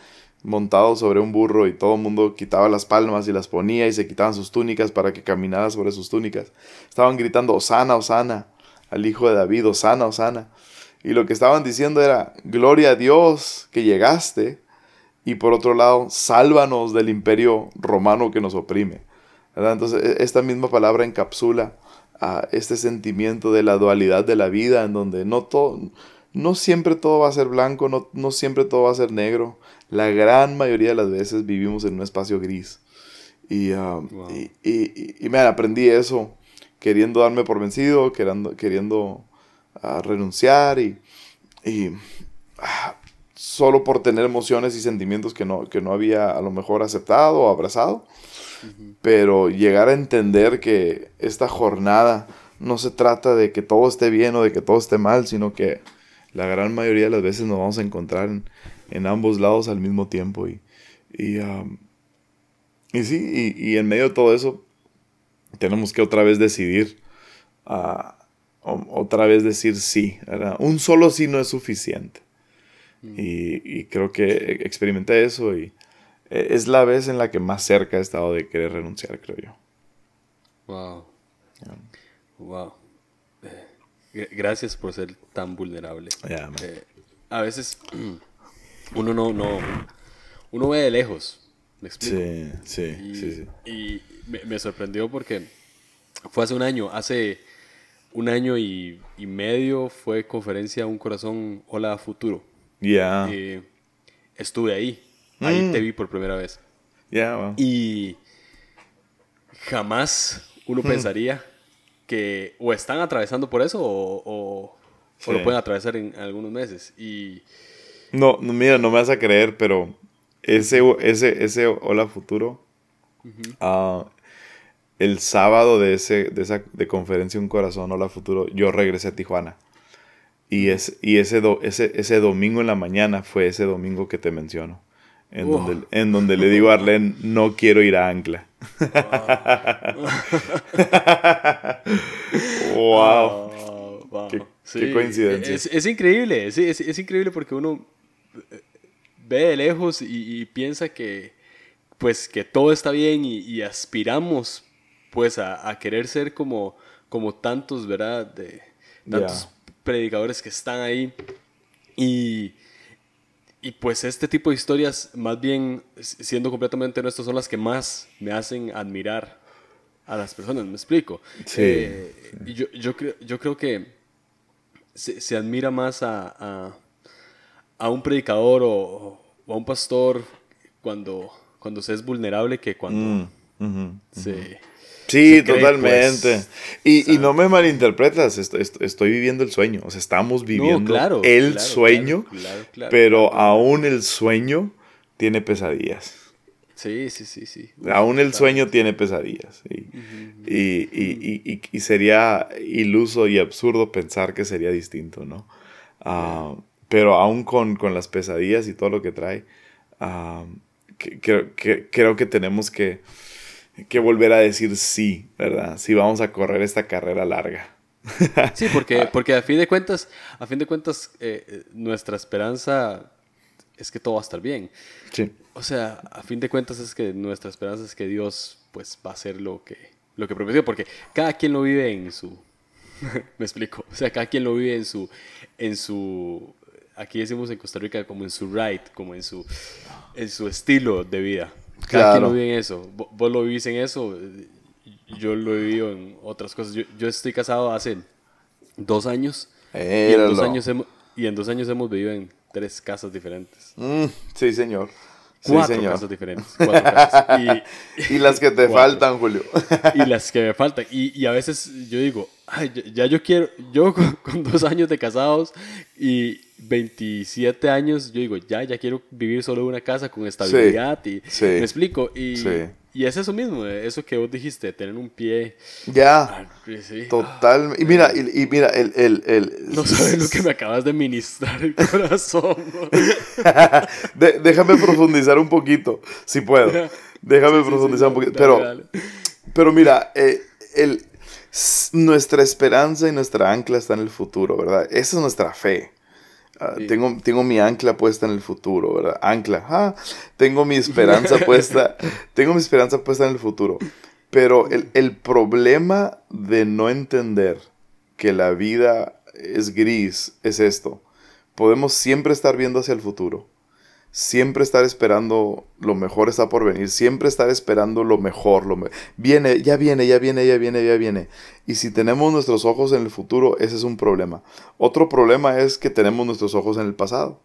Speaker 2: montado sobre un burro y todo el mundo quitaba las palmas y las ponía y se quitaban sus túnicas para que caminara sobre sus túnicas. Estaban gritando, Osana, Osana, al hijo de David, Osana, Osana. Y lo que estaban diciendo era, gloria a Dios que llegaste. Y por otro lado, sálvanos del imperio romano que nos oprime. Entonces, e, esta misma palabra encapsula a este sentimiento de la dualidad de la vida, en donde no, todo, no siempre todo va a ser blanco, no, no siempre todo va a ser negro la gran mayoría de las veces vivimos en un espacio gris. Y, um, y, me aprendí eso queriendo darme por vencido, queriendo, queriendo ah, renunciar y, ah, solo por tener emociones y sentimientos que no, que no había a lo mejor aceptado o abrazado. Pero llegar a entender que esta jornada no se trata de que todo esté bien o de que todo esté mal, sino que la gran mayoría de las veces nos vamos a encontrar en, en ambos lados al mismo tiempo. Y, y, um, y sí, y, en medio de todo eso, tenemos que otra vez decidir, uh, otra vez decir sí. Un solo sí no es suficiente. Mm. Y, y, creo que experimenté eso y eh, es la vez en la que más cerca he estado de querer renunciar, creo yo.
Speaker 3: Wow. Wow. Eh, gracias por ser tan vulnerable. Eh, a veces uno no, no, uno ve de lejos. ¿Me explico?
Speaker 2: Sí, sí,
Speaker 3: y,
Speaker 2: sí, sí.
Speaker 3: Y me, sorprendió porque fue hace un año, hace un año y, medio fue conferencia Un Corazón Hola Futuro.
Speaker 2: Ya.
Speaker 3: estuve ahí. Ahí mm. te vi por primera vez.
Speaker 2: Ya,
Speaker 3: Y jamás uno hmm. pensaría que o están atravesando por eso o, lo pueden atravesar en algunos meses. Y...
Speaker 2: No, mira, no me vas a creer, pero ese, ese, ese Hola Futuro, ah, el sábado de, ese, de esa de conferencia Un Corazón Hola Futuro, yo regresé a Tijuana. Y, es, y ese, ese, ese domingo en la mañana fue ese domingo que te menciono. En, donde, en donde le digo a Arlen, no quiero ir a Ancla. wow. Qué, coincidencia.
Speaker 3: Es, increíble, es, es, increíble porque uno ve de lejos y, piensa que, pues, que todo está bien y, aspiramos pues a, querer ser como, como tantos, ¿verdad? De, tantos predicadores que están ahí. Y, y pues este tipo de historias, más bien siendo completamente honestos, son las que más me hacen admirar a las personas, me explico.
Speaker 2: Sí.
Speaker 3: Eh, yo, yo, creo, yo creo que se, se admira más a, a, a, un predicador o, a un pastor cuando, cuando se es vulnerable que cuando
Speaker 2: mm, se Sí, totalmente. Pues, y, no me malinterpretas, estoy, viviendo el sueño. O sea, estamos viviendo el sueño, pero aún el sueño tiene pesadillas.
Speaker 3: Sí, sí, sí, sí.
Speaker 2: aún el sueño tiene pesadillas. Y, y, sería iluso y absurdo pensar que sería distinto, ¿no? Ah, pero aún con, las pesadillas y todo lo que trae, ah, creo que tenemos que que volver a decir sí, ¿verdad? Si vamos a correr esta carrera larga.
Speaker 3: Sí, porque, porque a fin de cuentas, a fin de cuentas, eh, eh, nuestra esperanza es que todo va a estar bien.
Speaker 2: Sí.
Speaker 3: O sea, a fin de cuentas es que nuestra esperanza es que Dios pues va a hacer lo que, lo que prometió, porque cada quien lo vive en su... me explico. O sea, cada quien lo vive en su... En su aquí decimos en Costa Rica como en su right, como en su, en su estilo de vida. Cada quien lo vive en eso. Vos lo vivís en eso, yo lo he vivido en otras cosas. Yo, estoy casado hace dos años. Y en dos años, hemos, y en dos años hemos vivido en tres casas diferentes.
Speaker 2: Mm, sí, señor.
Speaker 3: Cuatro casas diferentes. Cuatro casas.
Speaker 2: Y, las que te faltan, Julio.
Speaker 3: y las que me faltan. Y, y a veces yo digo, Ay, ya, yo quiero, yo con, dos años de casados y 27 años, yo digo, ya, ya quiero vivir solo en una casa con estabilidad y me explico. Y, y es eso mismo, eso que vos dijiste, tener un pie.
Speaker 2: Ya. Ah, total. Y mira, y, mira, el, el, el,
Speaker 3: No sabes lo que me acabas de ministrar el corazón.
Speaker 2: déjame profundizar un poquito, si puedo. Déjame profundizar un poquito. pero, pero mira, eh, el, nuestra esperanza y nuestra ancla está en el futuro, ¿verdad? Esa es nuestra fe. Ah, tengo, tengo mi ancla puesta en el futuro, ¿verdad? Ancla, ah, tengo mi esperanza puesta, tengo mi esperanza puesta en el futuro. Pero el, el problema de no entender que la vida es gris es esto. Podemos siempre estar viendo hacia el futuro siempre estar esperando lo mejor está por venir, siempre estar esperando lo mejor, lo viene, ya viene, ya viene, ya viene, ya viene. Y si tenemos nuestros ojos en el futuro, ese es un problema. Otro problema es que tenemos nuestros ojos en el pasado.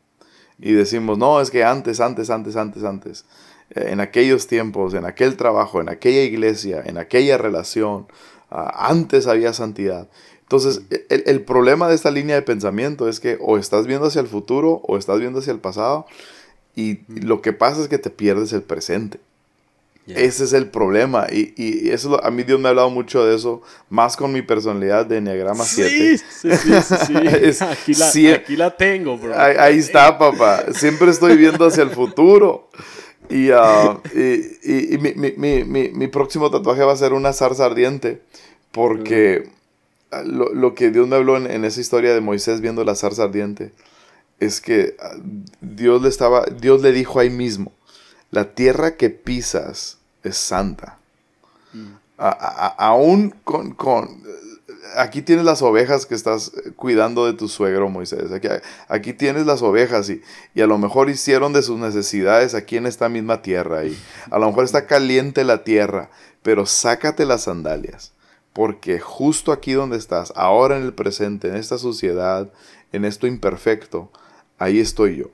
Speaker 2: Y decimos, no, es que antes, antes, antes, antes, antes, eh, en aquellos tiempos, en aquel trabajo, en aquella iglesia, en aquella relación, antes había santidad. Entonces, el, el problema de esta línea de pensamiento es que o estás viendo hacia el futuro o estás viendo hacia el pasado y lo que pasa es que te pierdes el presente. Ese es el problema. Y, y eso, a mí Dios me ha hablado mucho de eso, más con mi personalidad de Enneagrama 7.
Speaker 3: Sí, sí, sí. sí. aquí, la, tengo, bro.
Speaker 2: Ahí, está, papá. Siempre estoy viendo hacia el futuro. Y, uh, y, y mi, mi, mi, mi, próximo tatuaje va a ser una zarza ardiente. Porque lo, lo, que Dios me habló en, en, esa historia de Moisés viendo la zarza ardiente es que ah, Dios le estaba, Dios le dijo ahí mismo, la tierra que pisas es santa. Mm. aún con, con, aquí tienes las ovejas que estás cuidando de tu suegro Moisés. Aquí, aquí tienes las ovejas y, y, a lo mejor hicieron de sus necesidades aquí en esta misma tierra. Y a lo mejor está caliente la tierra, pero sácate las sandalias. Porque justo aquí donde estás, ahora en el presente, en esta sociedad, en esto imperfecto, ahí estoy yo.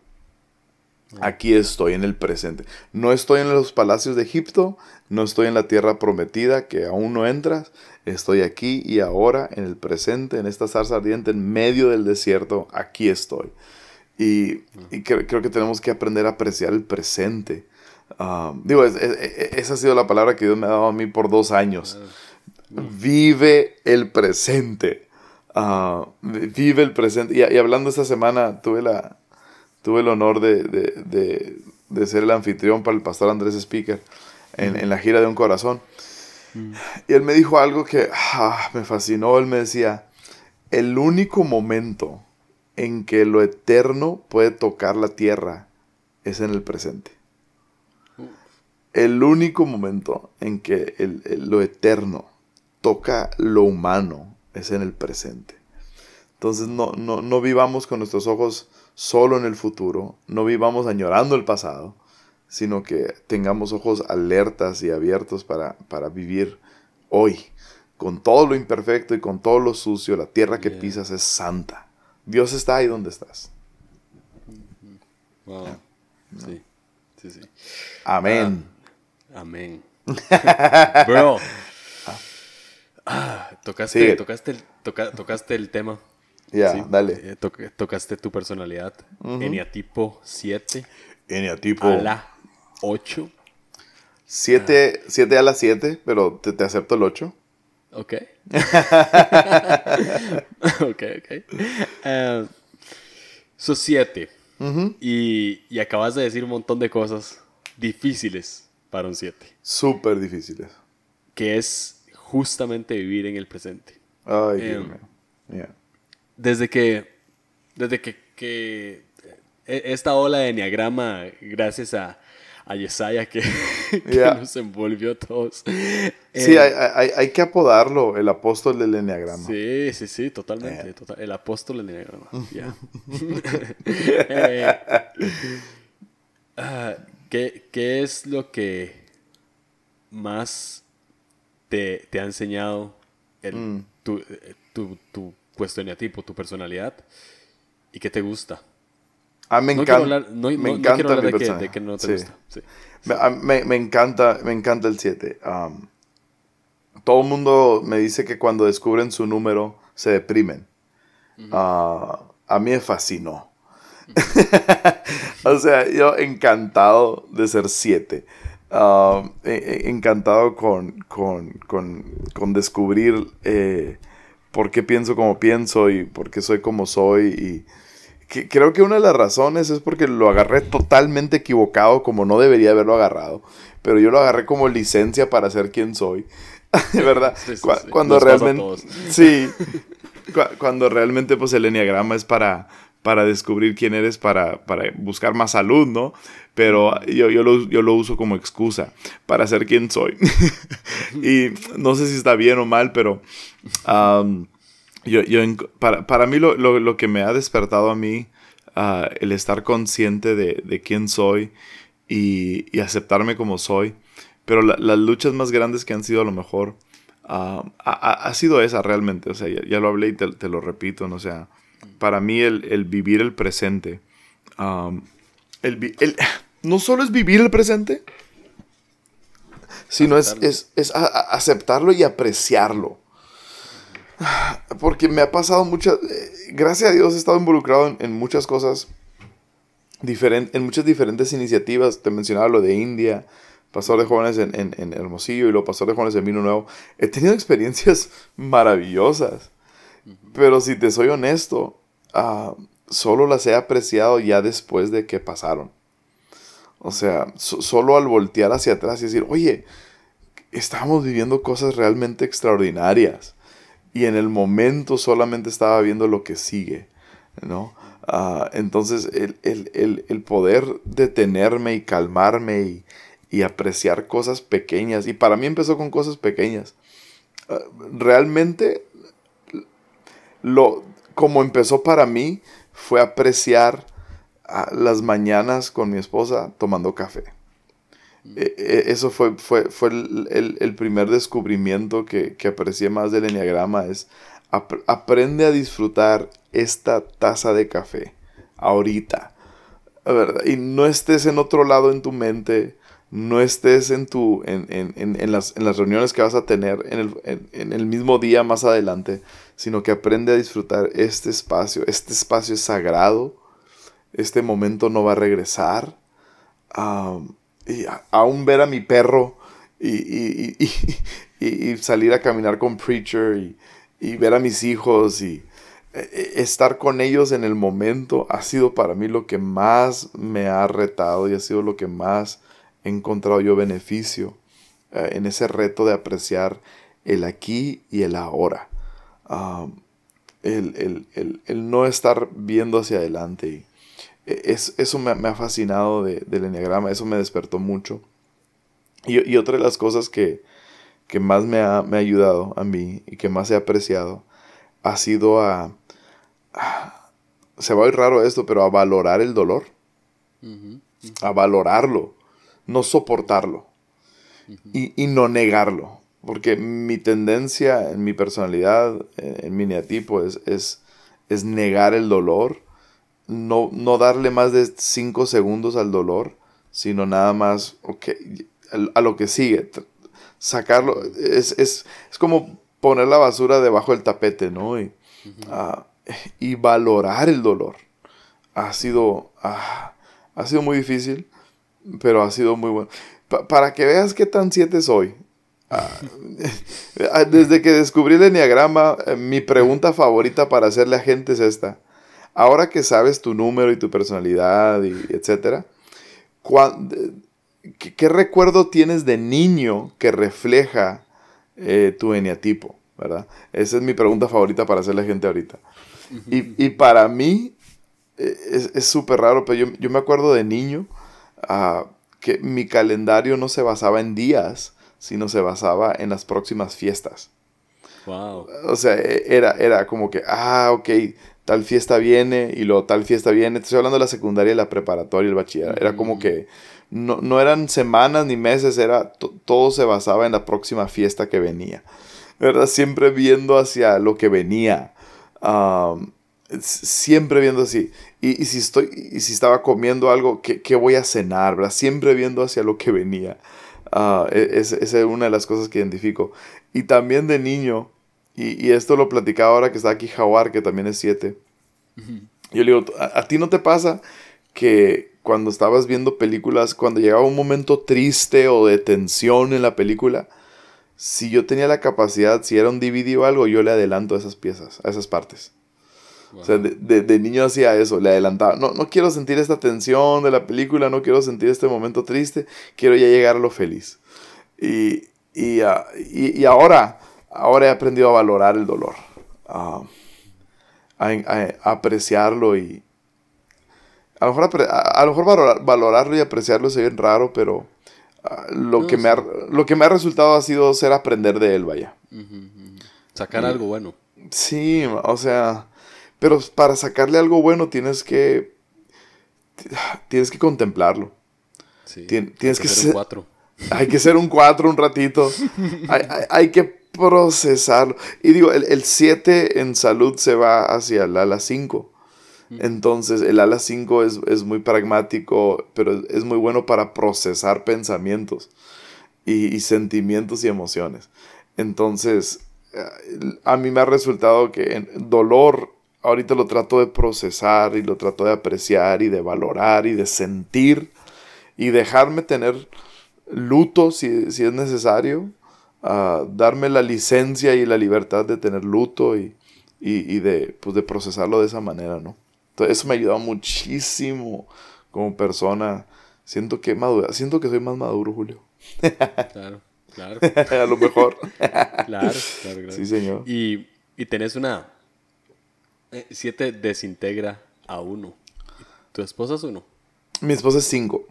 Speaker 2: Aquí estoy en el presente. No estoy en los palacios de Egipto, no estoy en la tierra prometida que aún no entras. Estoy aquí y ahora en el presente, en esta zarza ardiente, en medio del desierto. Aquí estoy. Y, creo, que tenemos que aprender a apreciar el presente. Ah, digo, esa ha sido la palabra que Dios me ha dado a mí por dos años. Vive el presente. Ah, vive el presente. y hablando esta semana, tuve la, tuve el honor de, ser el anfitrión para el pastor Andrés Speaker en, la gira de un corazón. Mm. Y él me dijo algo que ah, me fascinó. Él me decía, el único momento en que lo eterno puede tocar la tierra es en el presente. El único momento en que lo eterno toca lo humano es en el presente. Entonces no, no vivamos con nuestros ojos solo en el futuro, no vivamos añorando el pasado, sino que tengamos ojos alertas y abiertos para, para vivir hoy. Con todo lo imperfecto y con todo lo sucio, la tierra que pisas es santa. Dios está ahí donde estás.
Speaker 3: Wow. Sí, sí, sí.
Speaker 2: Amén.
Speaker 3: Ah, amén. Bro. Ah, tocaste, tocaste, tocaste el tema
Speaker 2: ya, dale.
Speaker 3: Eh, tocaste tu personalidad. Eniatipo 7.
Speaker 2: Eniatipo.
Speaker 3: A la 8.
Speaker 2: 7, a la 7, pero te, te, acepto el 8.
Speaker 3: Ok. ok, ok. Uh, sos 7. y, y acabas de decir un montón de cosas difíciles para un 7.
Speaker 2: Súper difíciles.
Speaker 3: Que es justamente vivir en el presente.
Speaker 2: Ay, Dios mío. Yeah
Speaker 3: desde que, desde que, que e, esta ola de enneagrama, gracias a, a Yesaya que, nos envolvió a todos.
Speaker 2: Sí, eh, hay, hay, que apodarlo, el apóstol del enneagrama.
Speaker 3: Sí, sí, sí, totalmente. Eh. el apóstol del enneagrama. Eh, ah, ¿qué, ¿qué, es lo que más te, te ha enseñado el, mm. tu, tu, tu puesto en tipo, tu personalidad y qué te gusta.
Speaker 2: Ah, me, encanta. me encanta de, que, no te gusta. Me, encanta, me encanta el 7. todo el mundo me dice que cuando descubren su número se deprimen. Ah, a mí me fascinó. o sea, yo encantado de ser 7. Encantado con, con, con, con descubrir eh, por qué pienso como pienso y por qué soy como soy. Y que, creo que una de las razones es porque lo agarré totalmente equivocado, como no debería haberlo agarrado. Pero yo lo agarré como licencia para ser quien soy. ¿Verdad? Cuando realmente. Sí. cuando realmente, pues el enneagrama es para, para descubrir quién eres, para, para buscar más salud, ¿no? Pero yo, yo, lo, yo, lo, uso como excusa para ser quien soy. y no sé si está bien o mal, pero yo, yo, para, para, mí lo, lo, lo, que me ha despertado a mí, uh, el estar consciente de, de quién soy y, aceptarme como soy, pero las luchas más grandes que han sido a lo mejor, uh, ha, ha, sido esa realmente, o sea, ya, lo hablé y te, te, lo repito, ¿no? o sea, para mí el, el vivir el presente, um, el, el, no solo es vivir el presente, sino es, es, es aceptarlo y apreciarlo. Porque me ha pasado muchas... Eh, gracias a Dios he estado involucrado en, muchas cosas, diferentes en muchas diferentes iniciativas. Te mencionaba lo de India, pastor de jóvenes en, en, Hermosillo y lo pastor de jóvenes en Vino Nuevo. He tenido experiencias maravillosas. Pero si te soy honesto, uh, solo las he apreciado ya después de que pasaron. O sea, solo al voltear hacia atrás y decir, oye, estamos viviendo cosas realmente extraordinarias y en el momento solamente estaba viendo lo que sigue, ¿no? Ah, entonces, el, poder detenerme y calmarme y, apreciar cosas pequeñas. Y para mí empezó con cosas pequeñas. Ah, realmente, lo, como empezó para mí, fue apreciar ah, las mañanas con mi esposa tomando café. E, e, eso fue, fue, fue el, primer descubrimiento que, que, aprecié más del enneagrama. Es aprende a disfrutar esta taza de café ahorita. ¿verdad? Y no estés en otro lado en tu mente, no estés en, tu, en, en, en, las, en las, reuniones que vas a tener en el, en el, mismo día más adelante, sino que aprende a disfrutar este espacio. Este espacio es sagrado, este momento no va a regresar. y aún ver a mi perro y, y, y, y, salir a caminar con Preacher y, ver a mis hijos y eh, eh, estar con ellos en el momento ha sido para mí lo que más me ha retado y ha sido lo que más he encontrado yo beneficio eh, en ese reto de apreciar el aquí y el ahora. el, no estar viendo hacia adelante. Es, eso me, ha fascinado del enneagrama, eso me despertó mucho. Y, y otra de las cosas que, que más me ha, me ha ayudado a mí y que más he apreciado ha sido a, se va a oír raro esto, pero a valorar el dolor. A valorarlo, no soportarlo. y, y, no negarlo. Porque mi tendencia en mi personalidad, en, mi neatipo, es, es, es, negar el dolor. No, no darle más de cinco segundos al dolor, sino nada más a lo que sigue sacarlo, es, es, es, como poner la basura debajo del tapete, ¿no? Y, ah, y valorar el dolor. Ha sido, ah, ha sido muy difícil, pero ha sido muy bueno. para que veas qué tan siete soy. Ah, desde que descubrí el enneagrama, eh, mi pregunta favorita para hacerle a gente es esta. Ahora que sabes tu número y tu personalidad y etcétera, ¿qué, recuerdo tienes de niño que refleja eh, tu eneatipo? ¿verdad? Esa es mi pregunta favorita para hacerle a gente ahorita. y, para mí eh, es súper raro, pero yo, me acuerdo de niño ah, que mi calendario no se basaba en días, sino se basaba en las próximas fiestas. Wow. O sea, e, era, era como que, ah, ok, tal fiesta viene y luego tal fiesta viene. Estoy hablando de la secundaria, la preparatoria, el bachillerato. Era como que no, eran semanas ni meses, era todo se basaba en la próxima fiesta que venía. ¿Verdad? Siempre viendo hacia lo que venía. siempre viendo así. Y, si estoy, y si estaba comiendo algo, ¿qué, voy a cenar? ¿verdad? Siempre viendo hacia lo que venía. Uh, esa es una de las cosas que identifico. Y también de niño, y, esto lo platicaba ahora que está aquí Jaguar, que también es siete. Yo le digo, ¿a, ti no te pasa que cuando estabas viendo películas, cuando llegaba un momento triste o de tensión en la película, si yo tenía la capacidad, si era un DVD o algo, yo le adelanto a esas piezas, a esas partes. O sea, de, niño hacía eso, le adelantaba. No, no quiero sentir esta tensión de la película, no quiero sentir este momento triste, quiero ya llegar a lo feliz. Y, y, ah, y, ahora, ahora he aprendido a valorar el dolor, a, apreciarlo y, a lo mejor, a, lo mejor valorarlo y apreciarlo es bien raro, pero ah, lo, que me ha, lo que me ha resultado ha sido ser aprender de él, vaya.
Speaker 3: Sacar algo bueno.
Speaker 2: Sí, o sea, pero para sacarle algo bueno tienes que tienes que contemplarlo. Sí, tienes que, ser un cuatro. Hay que ser un cuatro un ratito. hay, que procesarlo. Y digo, el 7 en salud se va hacia el ala 5. Entonces el ala 5 es, muy pragmático, pero es muy bueno para procesar pensamientos y, sentimientos y emociones. Entonces, eh, a mí me ha resultado que en dolor, ahorita lo trato de procesar y lo trato de apreciar y de valorar y de sentir y dejarme tener luto si, es necesario, darme la licencia y la libertad de tener luto y, de, pues, de procesarlo de esa manera, ¿no? Entonces, eso me ha ayudado muchísimo como persona. Siento que madura, siento que soy más maduro, Julio.
Speaker 3: claro, claro.
Speaker 2: A lo mejor.
Speaker 3: claro, claro, claro.
Speaker 2: Sí, señor.
Speaker 3: Y, y tenés una... Eh, siete desintegra a uno. ¿Tu esposa es uno?
Speaker 2: Mi esposa es 5.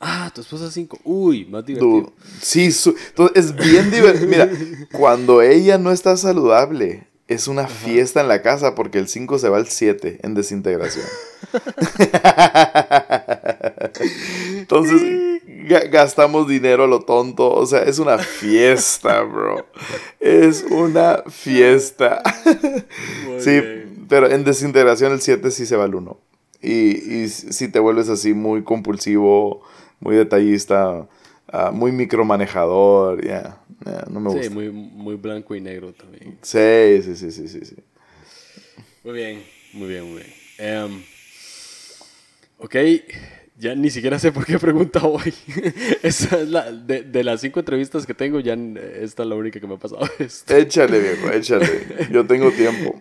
Speaker 3: Ah, tu esposa es 5. Uy, más divertido.
Speaker 2: Sí, es bien divertido. Mira, cuando ella no está saludable, es una fiesta en la casa porque el 5 se va al 7 en desintegración. Entonces, gastamos dinero a lo tonto. O sea, es una fiesta, bro. Es una fiesta. sí, pero en desintegración el 7 sí se va al 1. Y, y si te vuelves así muy compulsivo, muy detallista, uh, muy micromanejador, ya, no me gusta.
Speaker 3: Sí, muy, muy blanco y negro también.
Speaker 2: Sí, sí, sí, sí, sí.
Speaker 3: Muy bien, muy bien, muy bien. Um, ok, ya ni siquiera sé por qué he preguntado hoy. Esa es la, de, de, las cinco entrevistas que tengo, ya esta es la única que me ha pasado. Esto.
Speaker 2: Échale, viejo, échale. Yo tengo tiempo.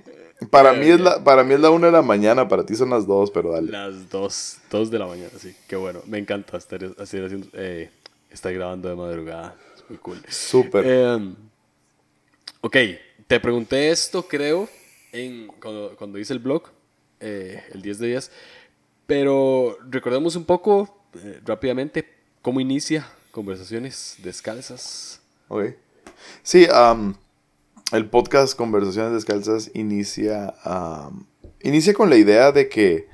Speaker 2: Para mí, es la, para mí es la una de la mañana, para ti son las dos, pero dale.
Speaker 3: Las dos, dos de la mañana, sí. Qué bueno. Me encanta estar, haciendo, eh, estar grabando de madrugada. Es muy cool.
Speaker 2: Súper.
Speaker 3: Em, ok, te pregunté esto, creo, en, cuando, cuando hice el blog, eh, el 10 de días. Pero recordemos un poco, eh, rápidamente, cómo inicia Conversaciones Descalzas.
Speaker 2: Ok. Sí, um, el podcast Conversaciones Descalzas inicia, inicia con la idea de que eh,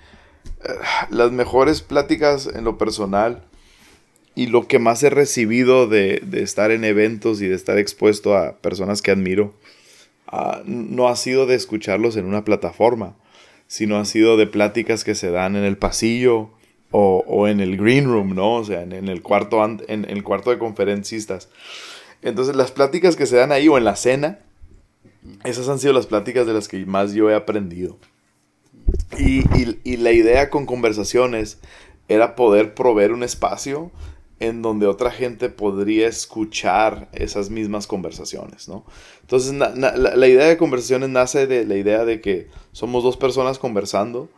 Speaker 2: las mejores pláticas en lo personal y lo que más he recibido de, estar en eventos y de estar expuesto a personas que admiro, ah, no ha sido de escucharlos en una plataforma, sino ha sido de pláticas que se dan en el pasillo o, en el green room, ¿no? O sea, en, el, cuarto, en el cuarto de conferencistas. Entonces las pláticas que se dan ahí o en la cena, esas han sido las pláticas de las que más yo he aprendido. Y, la idea con conversaciones era poder proveer un espacio en donde otra gente podría escuchar esas mismas conversaciones, ¿no? Entonces, la, idea de conversaciones nace de la idea de que somos dos personas conversando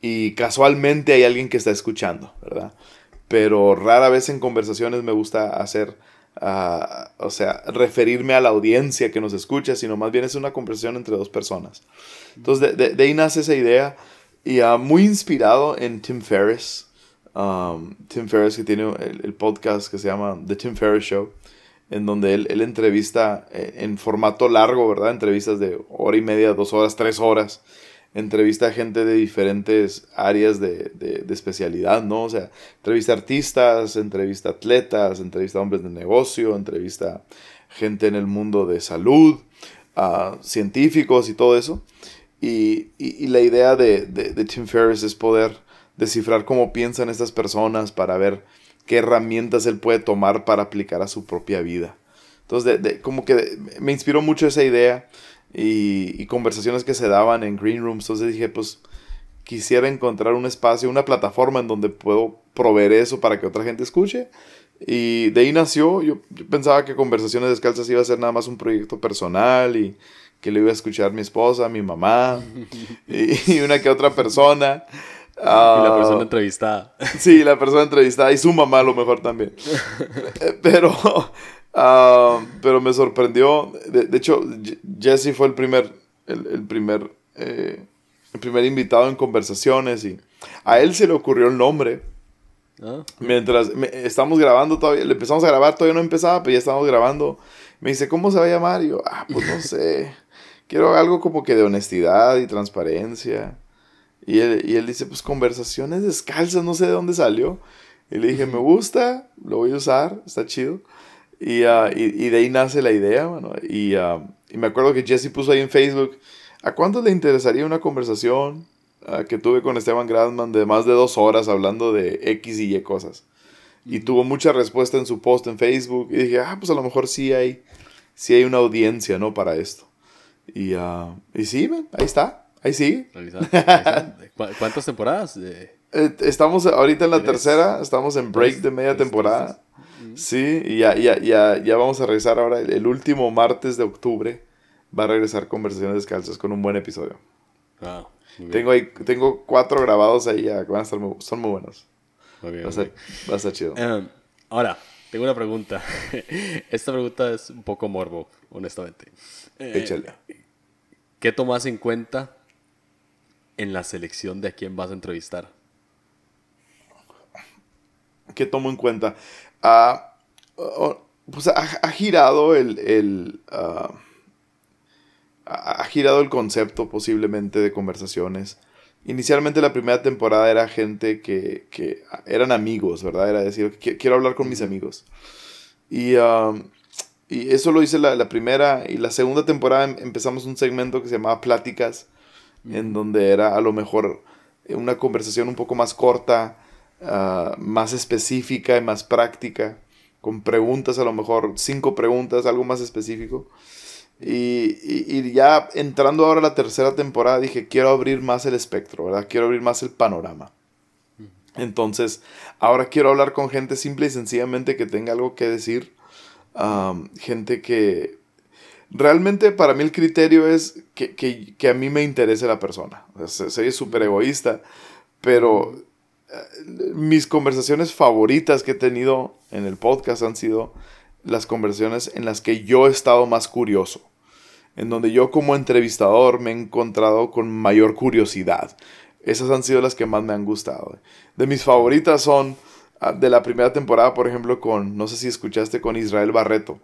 Speaker 2: y casualmente hay alguien que está escuchando, ¿verdad? Pero rara vez en conversaciones me gusta hacer o sea, referirme a la audiencia que nos escucha, sino más bien es una conversación entre dos personas. Entonces, de, ahí nace esa idea y uh, muy inspirado en Tim Ferriss. Um, Tim Ferriss que tiene el, podcast que se llama The Tim Ferriss Show, en donde él, él entrevista eh, en formato largo, ¿verdad? Entrevistas de hora y media, dos horas, tres horas entrevista a gente de diferentes áreas de, de, especialidad, ¿no? O sea, entrevista a artistas, entrevista a atletas, entrevista a hombres de negocio, entrevista a gente en el mundo de salud, a científicos y todo eso. Y, la idea de, de, Tim Ferriss es poder descifrar cómo piensan estas personas para ver qué herramientas él puede tomar para aplicar a su propia vida. Entonces, como que me inspiró mucho esa idea y, conversaciones que se daban en green rooms. Entonces dije, pues quisiera encontrar un espacio, una plataforma en donde puedo proveer eso para que otra gente escuche. Y de ahí nació, yo, pensaba que Conversaciones Descalzas iba a ser nada más un proyecto personal y que le iba a escuchar mi esposa, mi mamá y, una que otra persona.
Speaker 3: y la persona ah, entrevistada.
Speaker 2: Sí, la persona entrevistada y su mamá a lo mejor también. Pero Ah, pero me sorprendió. De, hecho, Jesse fue el primer, el, primer, eh, el primer invitado en conversaciones y a él se le ocurrió el nombre. Ah. Mientras estamos grabando todavía, le empezamos a grabar, todavía no empezaba, pero ya estamos grabando. Me dice, ¿cómo se va a llamar? Y yo, ah, pues no sé. Quiero algo como que de honestidad y transparencia. Y él, y él dice, pues conversaciones descalzas, no sé de dónde salió. Y le dije, me gusta, lo voy a usar, está chido. Ah, y, y, de ahí nace la idea, mano. Y, ah, y, me acuerdo que Jesse puso ahí en Facebook, ¿a cuántos le interesaría una conversación ah, que tuve con Esteban Grasman de más de dos horas hablando de X y Y cosas? Y tuvo mucha respuesta en su post en Facebook. Y dije, ah, pues a lo mejor sí hay, sí hay una audiencia, ¿no? Para esto. Y, y sí, man, ahí está. Ahí sí.
Speaker 3: ¿Cuántas temporadas?
Speaker 2: Eh, estamos ahorita en la tercera, estamos en break de media temporada. Sí, y ya, ya, ya, ya vamos a regresar ahora. El, último martes de octubre va a regresar Conversaciones Descalzas con un buen episodio. Ah, tengo, ahí, tengo cuatro grabados ahí ya van a estar son muy buenos. va, a estar, chido.
Speaker 3: Em, ahora, tengo una pregunta. Esta pregunta es un poco morbo, honestamente.
Speaker 2: Eh, Échale.
Speaker 3: ¿Qué tomas en cuenta en la selección de a quién vas a entrevistar?
Speaker 2: ¿Qué tomo en cuenta? Pues ha, girado el, ah, ha girado el concepto posiblemente de conversaciones. Inicialmente la primera temporada era gente que, eran amigos, ¿verdad? Era decir, quiero hablar con mis amigos. Y, y eso lo hice la, primera y la segunda temporada em, empezamos un segmento que se llamaba Pláticas, en donde era a lo mejor una conversación un poco más corta, ah, más específica y más práctica, con preguntas, a lo mejor cinco preguntas, algo más específico. Y, y, ya entrando ahora a la tercera temporada dije, quiero abrir más el espectro, ¿verdad? Quiero abrir más el panorama. Entonces, ahora quiero hablar con gente simple y sencillamente que tenga algo que decir. gente que... Realmente para mí el criterio es que, que, que a mí me interese la persona. soy súper egoísta, pero mis conversaciones favoritas que he tenido en el podcast han sido las conversaciones en las que yo he estado más curioso en donde yo como entrevistador me he encontrado con mayor curiosidad. Esas han sido las que más me han gustado. De mis favoritas son ah, de la primera temporada, por ejemplo, con, no sé si escuchaste, con Israel Barreto.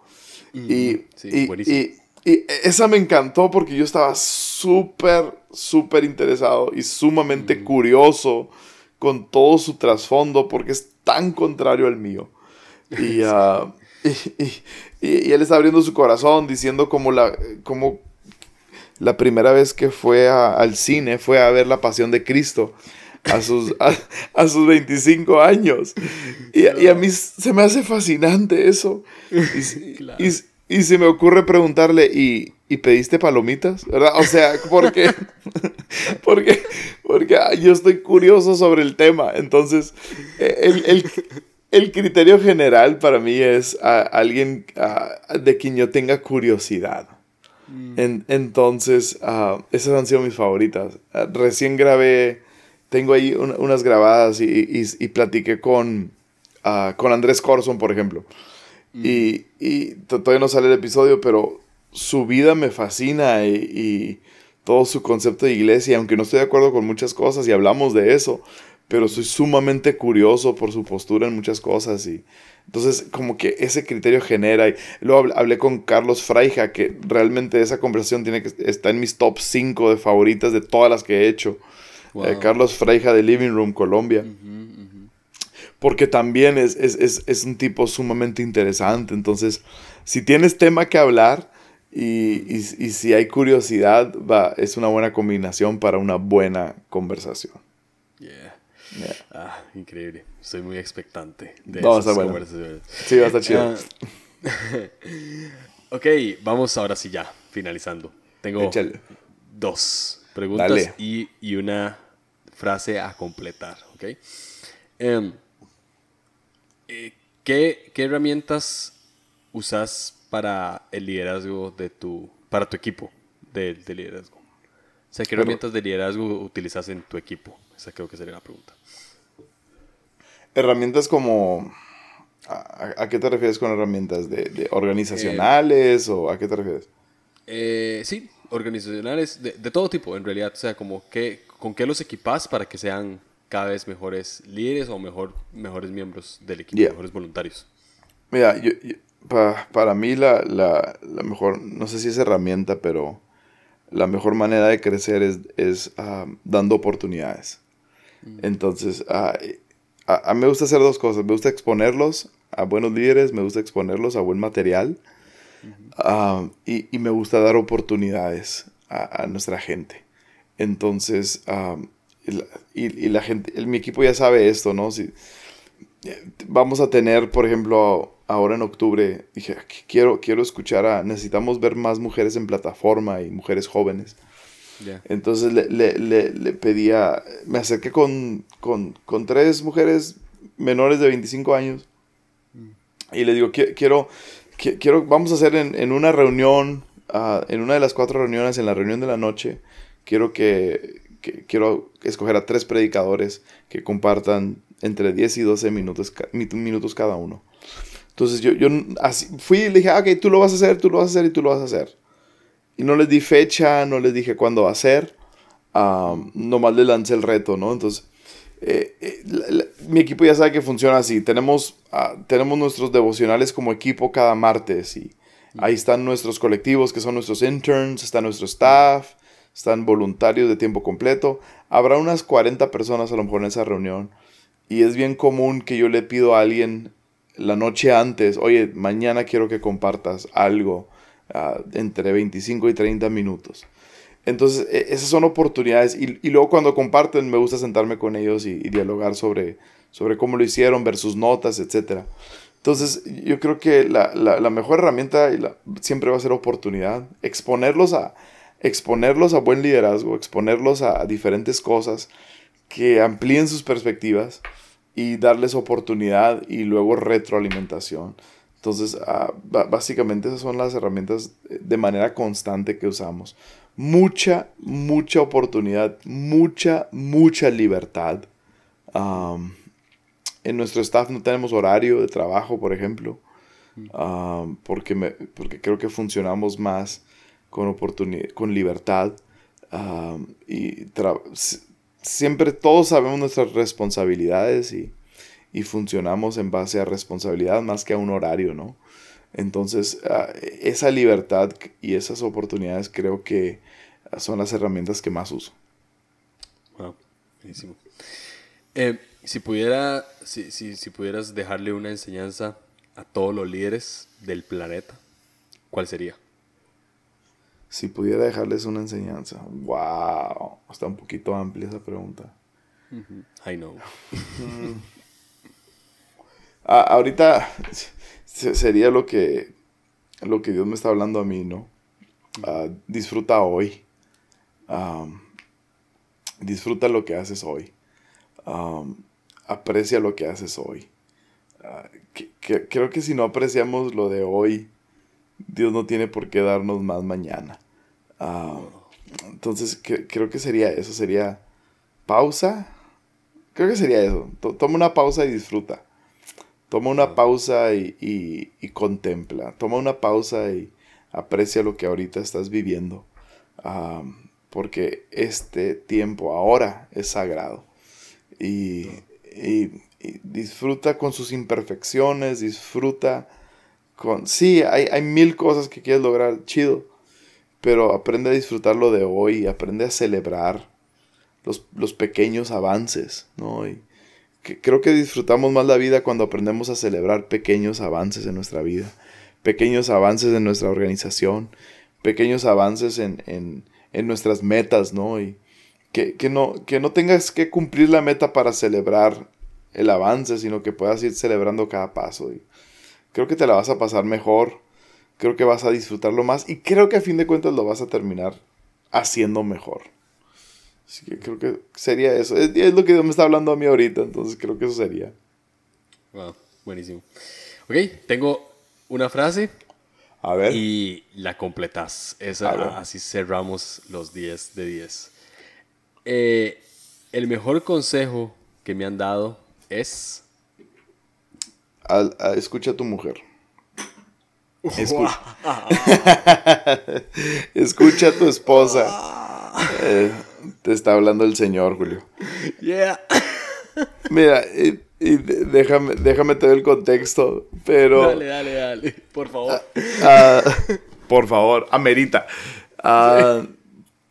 Speaker 2: Mm, y, y, y, esa me encantó porque yo estaba súper, súper interesado y sumamente mm. curioso con todo su trasfondo porque es tan contrario al mío. Y, uh, y, él está abriendo su corazón diciendo como la, como la primera vez que fue al cine fue a ver la pasión de Cristo a sus, a, sus 25 años. Y, a mí se me hace fascinante eso. Y, se me ocurre preguntarle, ¿y, pediste palomitas? ¿Verdad? O sea, porque, porque, porque yo estoy curioso sobre el tema. Entonces, el, el, el criterio general para mí es alguien de quien yo tenga curiosidad. Mm. entonces, uh, esas han sido mis favoritas. recién grabé, tengo ahí unas grabadas y, y, platiqué con, con Andrés Corson, por ejemplo. Mm. Y, y, todavía no sale el episodio, pero su vida me fascina y, todo su concepto de iglesia, aunque no estoy de acuerdo con muchas cosas y hablamos de eso, pero soy sumamente curioso por su postura en muchas cosas y entonces como que ese criterio genera y luego hablé con Carlos Fraija que realmente esa conversación tiene que está en mis top 5 de favoritas de todas las que he hecho. Eh, Carlos Fraija de Living Room Colombia. Porque también es, es, un tipo sumamente interesante. Entonces si tienes tema que hablar y, y, y si hay curiosidad va, es una buena combinación para una buena conversación
Speaker 3: Ah, increíble. Estoy muy expectante de
Speaker 2: esas conversaciones. Sí, va a estar chido.
Speaker 3: Ah, ok, vamos ahora sí ya, finalizando. Tengo dos preguntas y, y, una frase a completar, ¿ok? Em, eh, ¿qué, ¿Qué herramientas usas para el liderazgo de tu, para tu equipo de, de liderazgo? O sea, ¿qué herramientas de liderazgo utilizas en tu equipo? Esa creo que sería la pregunta.
Speaker 2: Herramientas como... ¿A, qué te refieres con herramientas? ¿De, organizacionales o a qué te refieres?
Speaker 3: Eh, sí, organizacionales de, todo tipo, en realidad. O sea, como que, con qué los equipas para que sean cada vez mejores líderes o mejor, mejores miembros del equipo, mejores voluntarios.
Speaker 2: Mira, yo, para mí la, la, la, mejor, no sé si es herramienta, pero la mejor manera de crecer es, es dando oportunidades. Entonces, a, a, mí me gusta hacer dos cosas. Me gusta exponerlos a buenos líderes, me gusta exponerlos a buen material y, y, me gusta dar oportunidades a, a nuestra gente. Entonces, y, y, la gente, el, mi equipo ya sabe esto, ¿no? Si, vamos a tener, por ejemplo, ahora en octubre, dije, quiero, quiero escuchar a, necesitamos ver más mujeres en plataforma y mujeres jóvenes. Entonces le, le, le, pedía, me acerqué con, con, con, tres mujeres menores de 25 años y le digo, quiero, quiero, vamos a hacer en, en una reunión, uh, en una de las cuatro reuniones, en la reunión de la noche, quiero que, que, quiero escoger a tres predicadores que compartan entre 10 y 12 minutos, minutos cada uno. Entonces yo, yo así, fui y le dije, ah, ok, tú lo vas a hacer, tú lo vas a hacer y tú lo vas a hacer. Y no les di fecha, no les dije cuándo va a ser. nomás le lancé el reto, ¿no? Entonces, eh, eh, mi equipo ya sabe que funciona así. Tenemos, ah, tenemos nuestros devocionales como equipo cada martes y ahí están nuestros colectivos que son nuestros interns, está nuestro staff, están voluntarios de tiempo completo. Habrá unas 40 personas a lo mejor en esa reunión y es bien común que yo le pido a alguien la noche antes, oye, mañana quiero que compartas algo ah, entre 25 y 30 minutos. Entonces, e, esas son oportunidades. Y, luego cuando comparten, me gusta sentarme con ellos y, dialogar sobre, sobre cómo lo hicieron, ver sus notas, etc. Entonces, yo creo que la, la, mejor herramienta siempre va a ser oportunidad. Exponerlos a, exponerlos a buen liderazgo, exponerlos a, diferentes cosas que amplíen sus perspectivas y darles oportunidad y luego retroalimentación. Entonces, ah, básicamente esas son las herramientas de manera constante que usamos mucha, mucha oportunidad, mucha, mucha libertad. en nuestro staff no tenemos horario de trabajo, por ejemplo, porque, me, porque creo que funcionamos más con, oportunidad, con libertad. y siempre todos sabemos nuestras responsabilidades y, y, funcionamos en base a responsabilidad más que a un horario, ¿no? Entonces, ah, esa libertad y esas oportunidades creo que son las herramientas que más uso.
Speaker 3: Wow, buenísimo. Eh, si, pudiera, si, si, pudieras dejarle una enseñanza a todos los líderes del planeta, ¿cuál sería?
Speaker 2: Si pudiera dejarles una enseñanza. Wow, está un poquito amplia esa pregunta.
Speaker 3: I know.
Speaker 2: Ah, ahorita sería lo que, lo que Dios me está hablando a mí, ¿no? Ah, disfruta hoy disfruta lo que haces hoy. aprecia lo que haces hoy. Ah, creo que si no apreciamos lo de hoy, Dios no tiene por qué darnos más mañana. entonces, creo que sería eso, sería pausa. Creo que sería eso. toma una pausa y disfruta. Toma una pausa y, contempla. Toma una pausa y aprecia lo que ahorita estás viviendo porque este tiempo ahora es sagrado. Y, disfruta con sus imperfecciones, disfruta con... Sí, hay, hay, mil cosas que quieres lograr, chido, pero aprende a disfrutar lo de hoy, aprende a celebrar los, pequeños avances, ¿no? Y creo que disfrutamos más la vida cuando aprendemos a celebrar pequeños avances en nuestra vida, pequeños avances en nuestra organización, pequeños avances en en nuestras metas, ¿no? Y que, no, que no tengas que cumplir la meta para celebrar el avance, sino que puedas ir celebrando cada paso. Creo que te la vas a pasar mejor, creo que vas a disfrutarlo más y creo que a fin de cuentas lo vas a terminar haciendo mejor. Así que creo que sería eso. Es, es lo que me está hablando a mí ahorita, entonces creo que eso sería.
Speaker 3: Wow, buenísimo. Ok, tengo una frase
Speaker 2: a ver.
Speaker 3: Y la completas. Esa, así cerramos los 10 de 10. Eh, el mejor consejo que me han dado es...
Speaker 2: escucha a tu mujer. Escucha, a tu esposa. Eh, te está hablando el Señor, Julio.
Speaker 3: Yeah.
Speaker 2: Mira, y déjame, déjame te el contexto, pero...
Speaker 3: Dale, dale, dale, por favor.
Speaker 2: Ah, ah, por favor, amerita. Ah,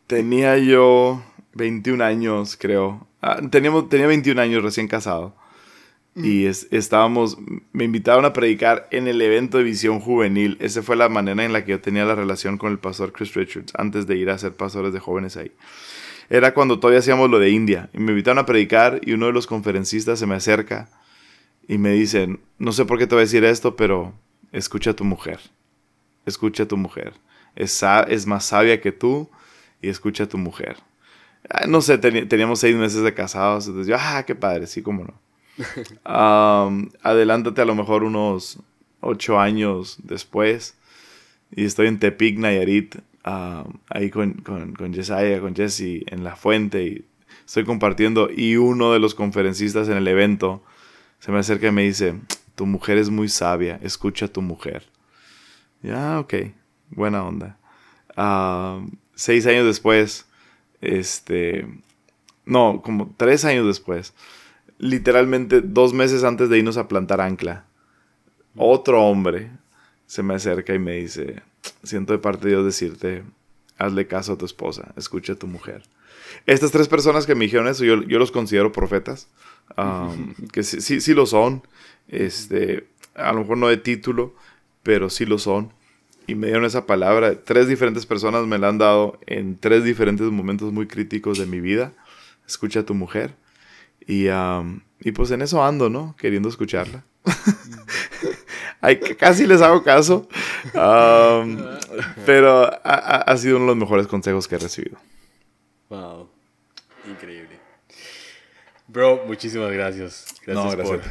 Speaker 2: tenía yo 21 años, creo. teníamos, tenía 21 años recién casado. Y estábamos, me invitaron a predicar en el evento de visión juvenil. Esa fue la manera en la que yo tenía la relación con el pastor Chris Richards antes de ir a ser pastores de jóvenes ahí era cuando todavía hacíamos lo de India. Y me invitaron a predicar y uno de los conferencistas se me acerca y me dice, no sé por qué te voy a decir esto, pero escucha a tu mujer. Escucha a tu mujer. Es, es más sabia que tú y escucha a tu mujer. Ah, no sé, teníamos seis meses de casados. Entonces yo, ah, qué padre, sí, cómo no. Adelántate a lo mejor unos ocho años después y estoy en Tepic, Nayarit, ahí con, con, con con Jesse en la fuente y estoy compartiendo y uno de los conferencistas en el evento se me acerca y me dice, tu mujer es muy sabia, escucha a tu mujer. Ya, ok, buena onda. seis años después Este, no, como tres años después, literalmente dos meses antes de irnos a plantar ancla, otro hombre se me acerca y me dice, siento de parte de Dios decirte, hazle caso a tu esposa, escucha a tu mujer. Estas tres personas que me dijeron eso, yo, yo los considero profetas, um, que sí, sí, sí, lo son, este, a lo mejor no de título, pero sí lo son. Y me dieron esa palabra. Tres diferentes personas me la han dado en tres diferentes momentos muy críticos de mi vida. Escucha a tu mujer. Y, um, y pues en eso ando, ¿no? Queriendo escucharla. Ay, casi les hago caso. Um, pero ha, ha, sido uno de los mejores consejos que he recibido.
Speaker 3: Wow. Increíble. Bro, muchísimas gracias. Gracias, Por,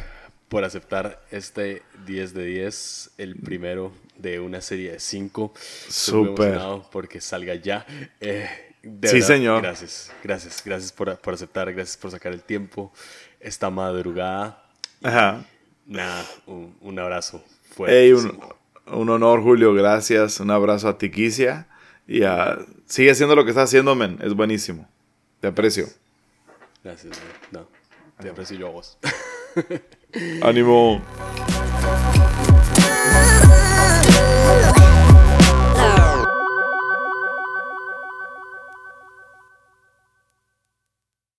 Speaker 3: por, aceptar este 10 de 10, el primero de una serie de 5.
Speaker 2: Súper.
Speaker 3: porque salga ya. Eh,
Speaker 2: sí, señor.
Speaker 3: Gracias, gracias, gracias por, por, aceptar, gracias por sacar el tiempo esta madrugada.
Speaker 2: Ajá.
Speaker 3: Nada, un, un abrazo
Speaker 2: fuerte. un, un, honor, Julio, gracias. Un abrazo a Tiquicia. Y a, sigue haciendo lo que está haciendo, men. Es buenísimo. Te aprecio.
Speaker 3: Gracias, No, te aprecio yo a vos.
Speaker 2: Ánimo.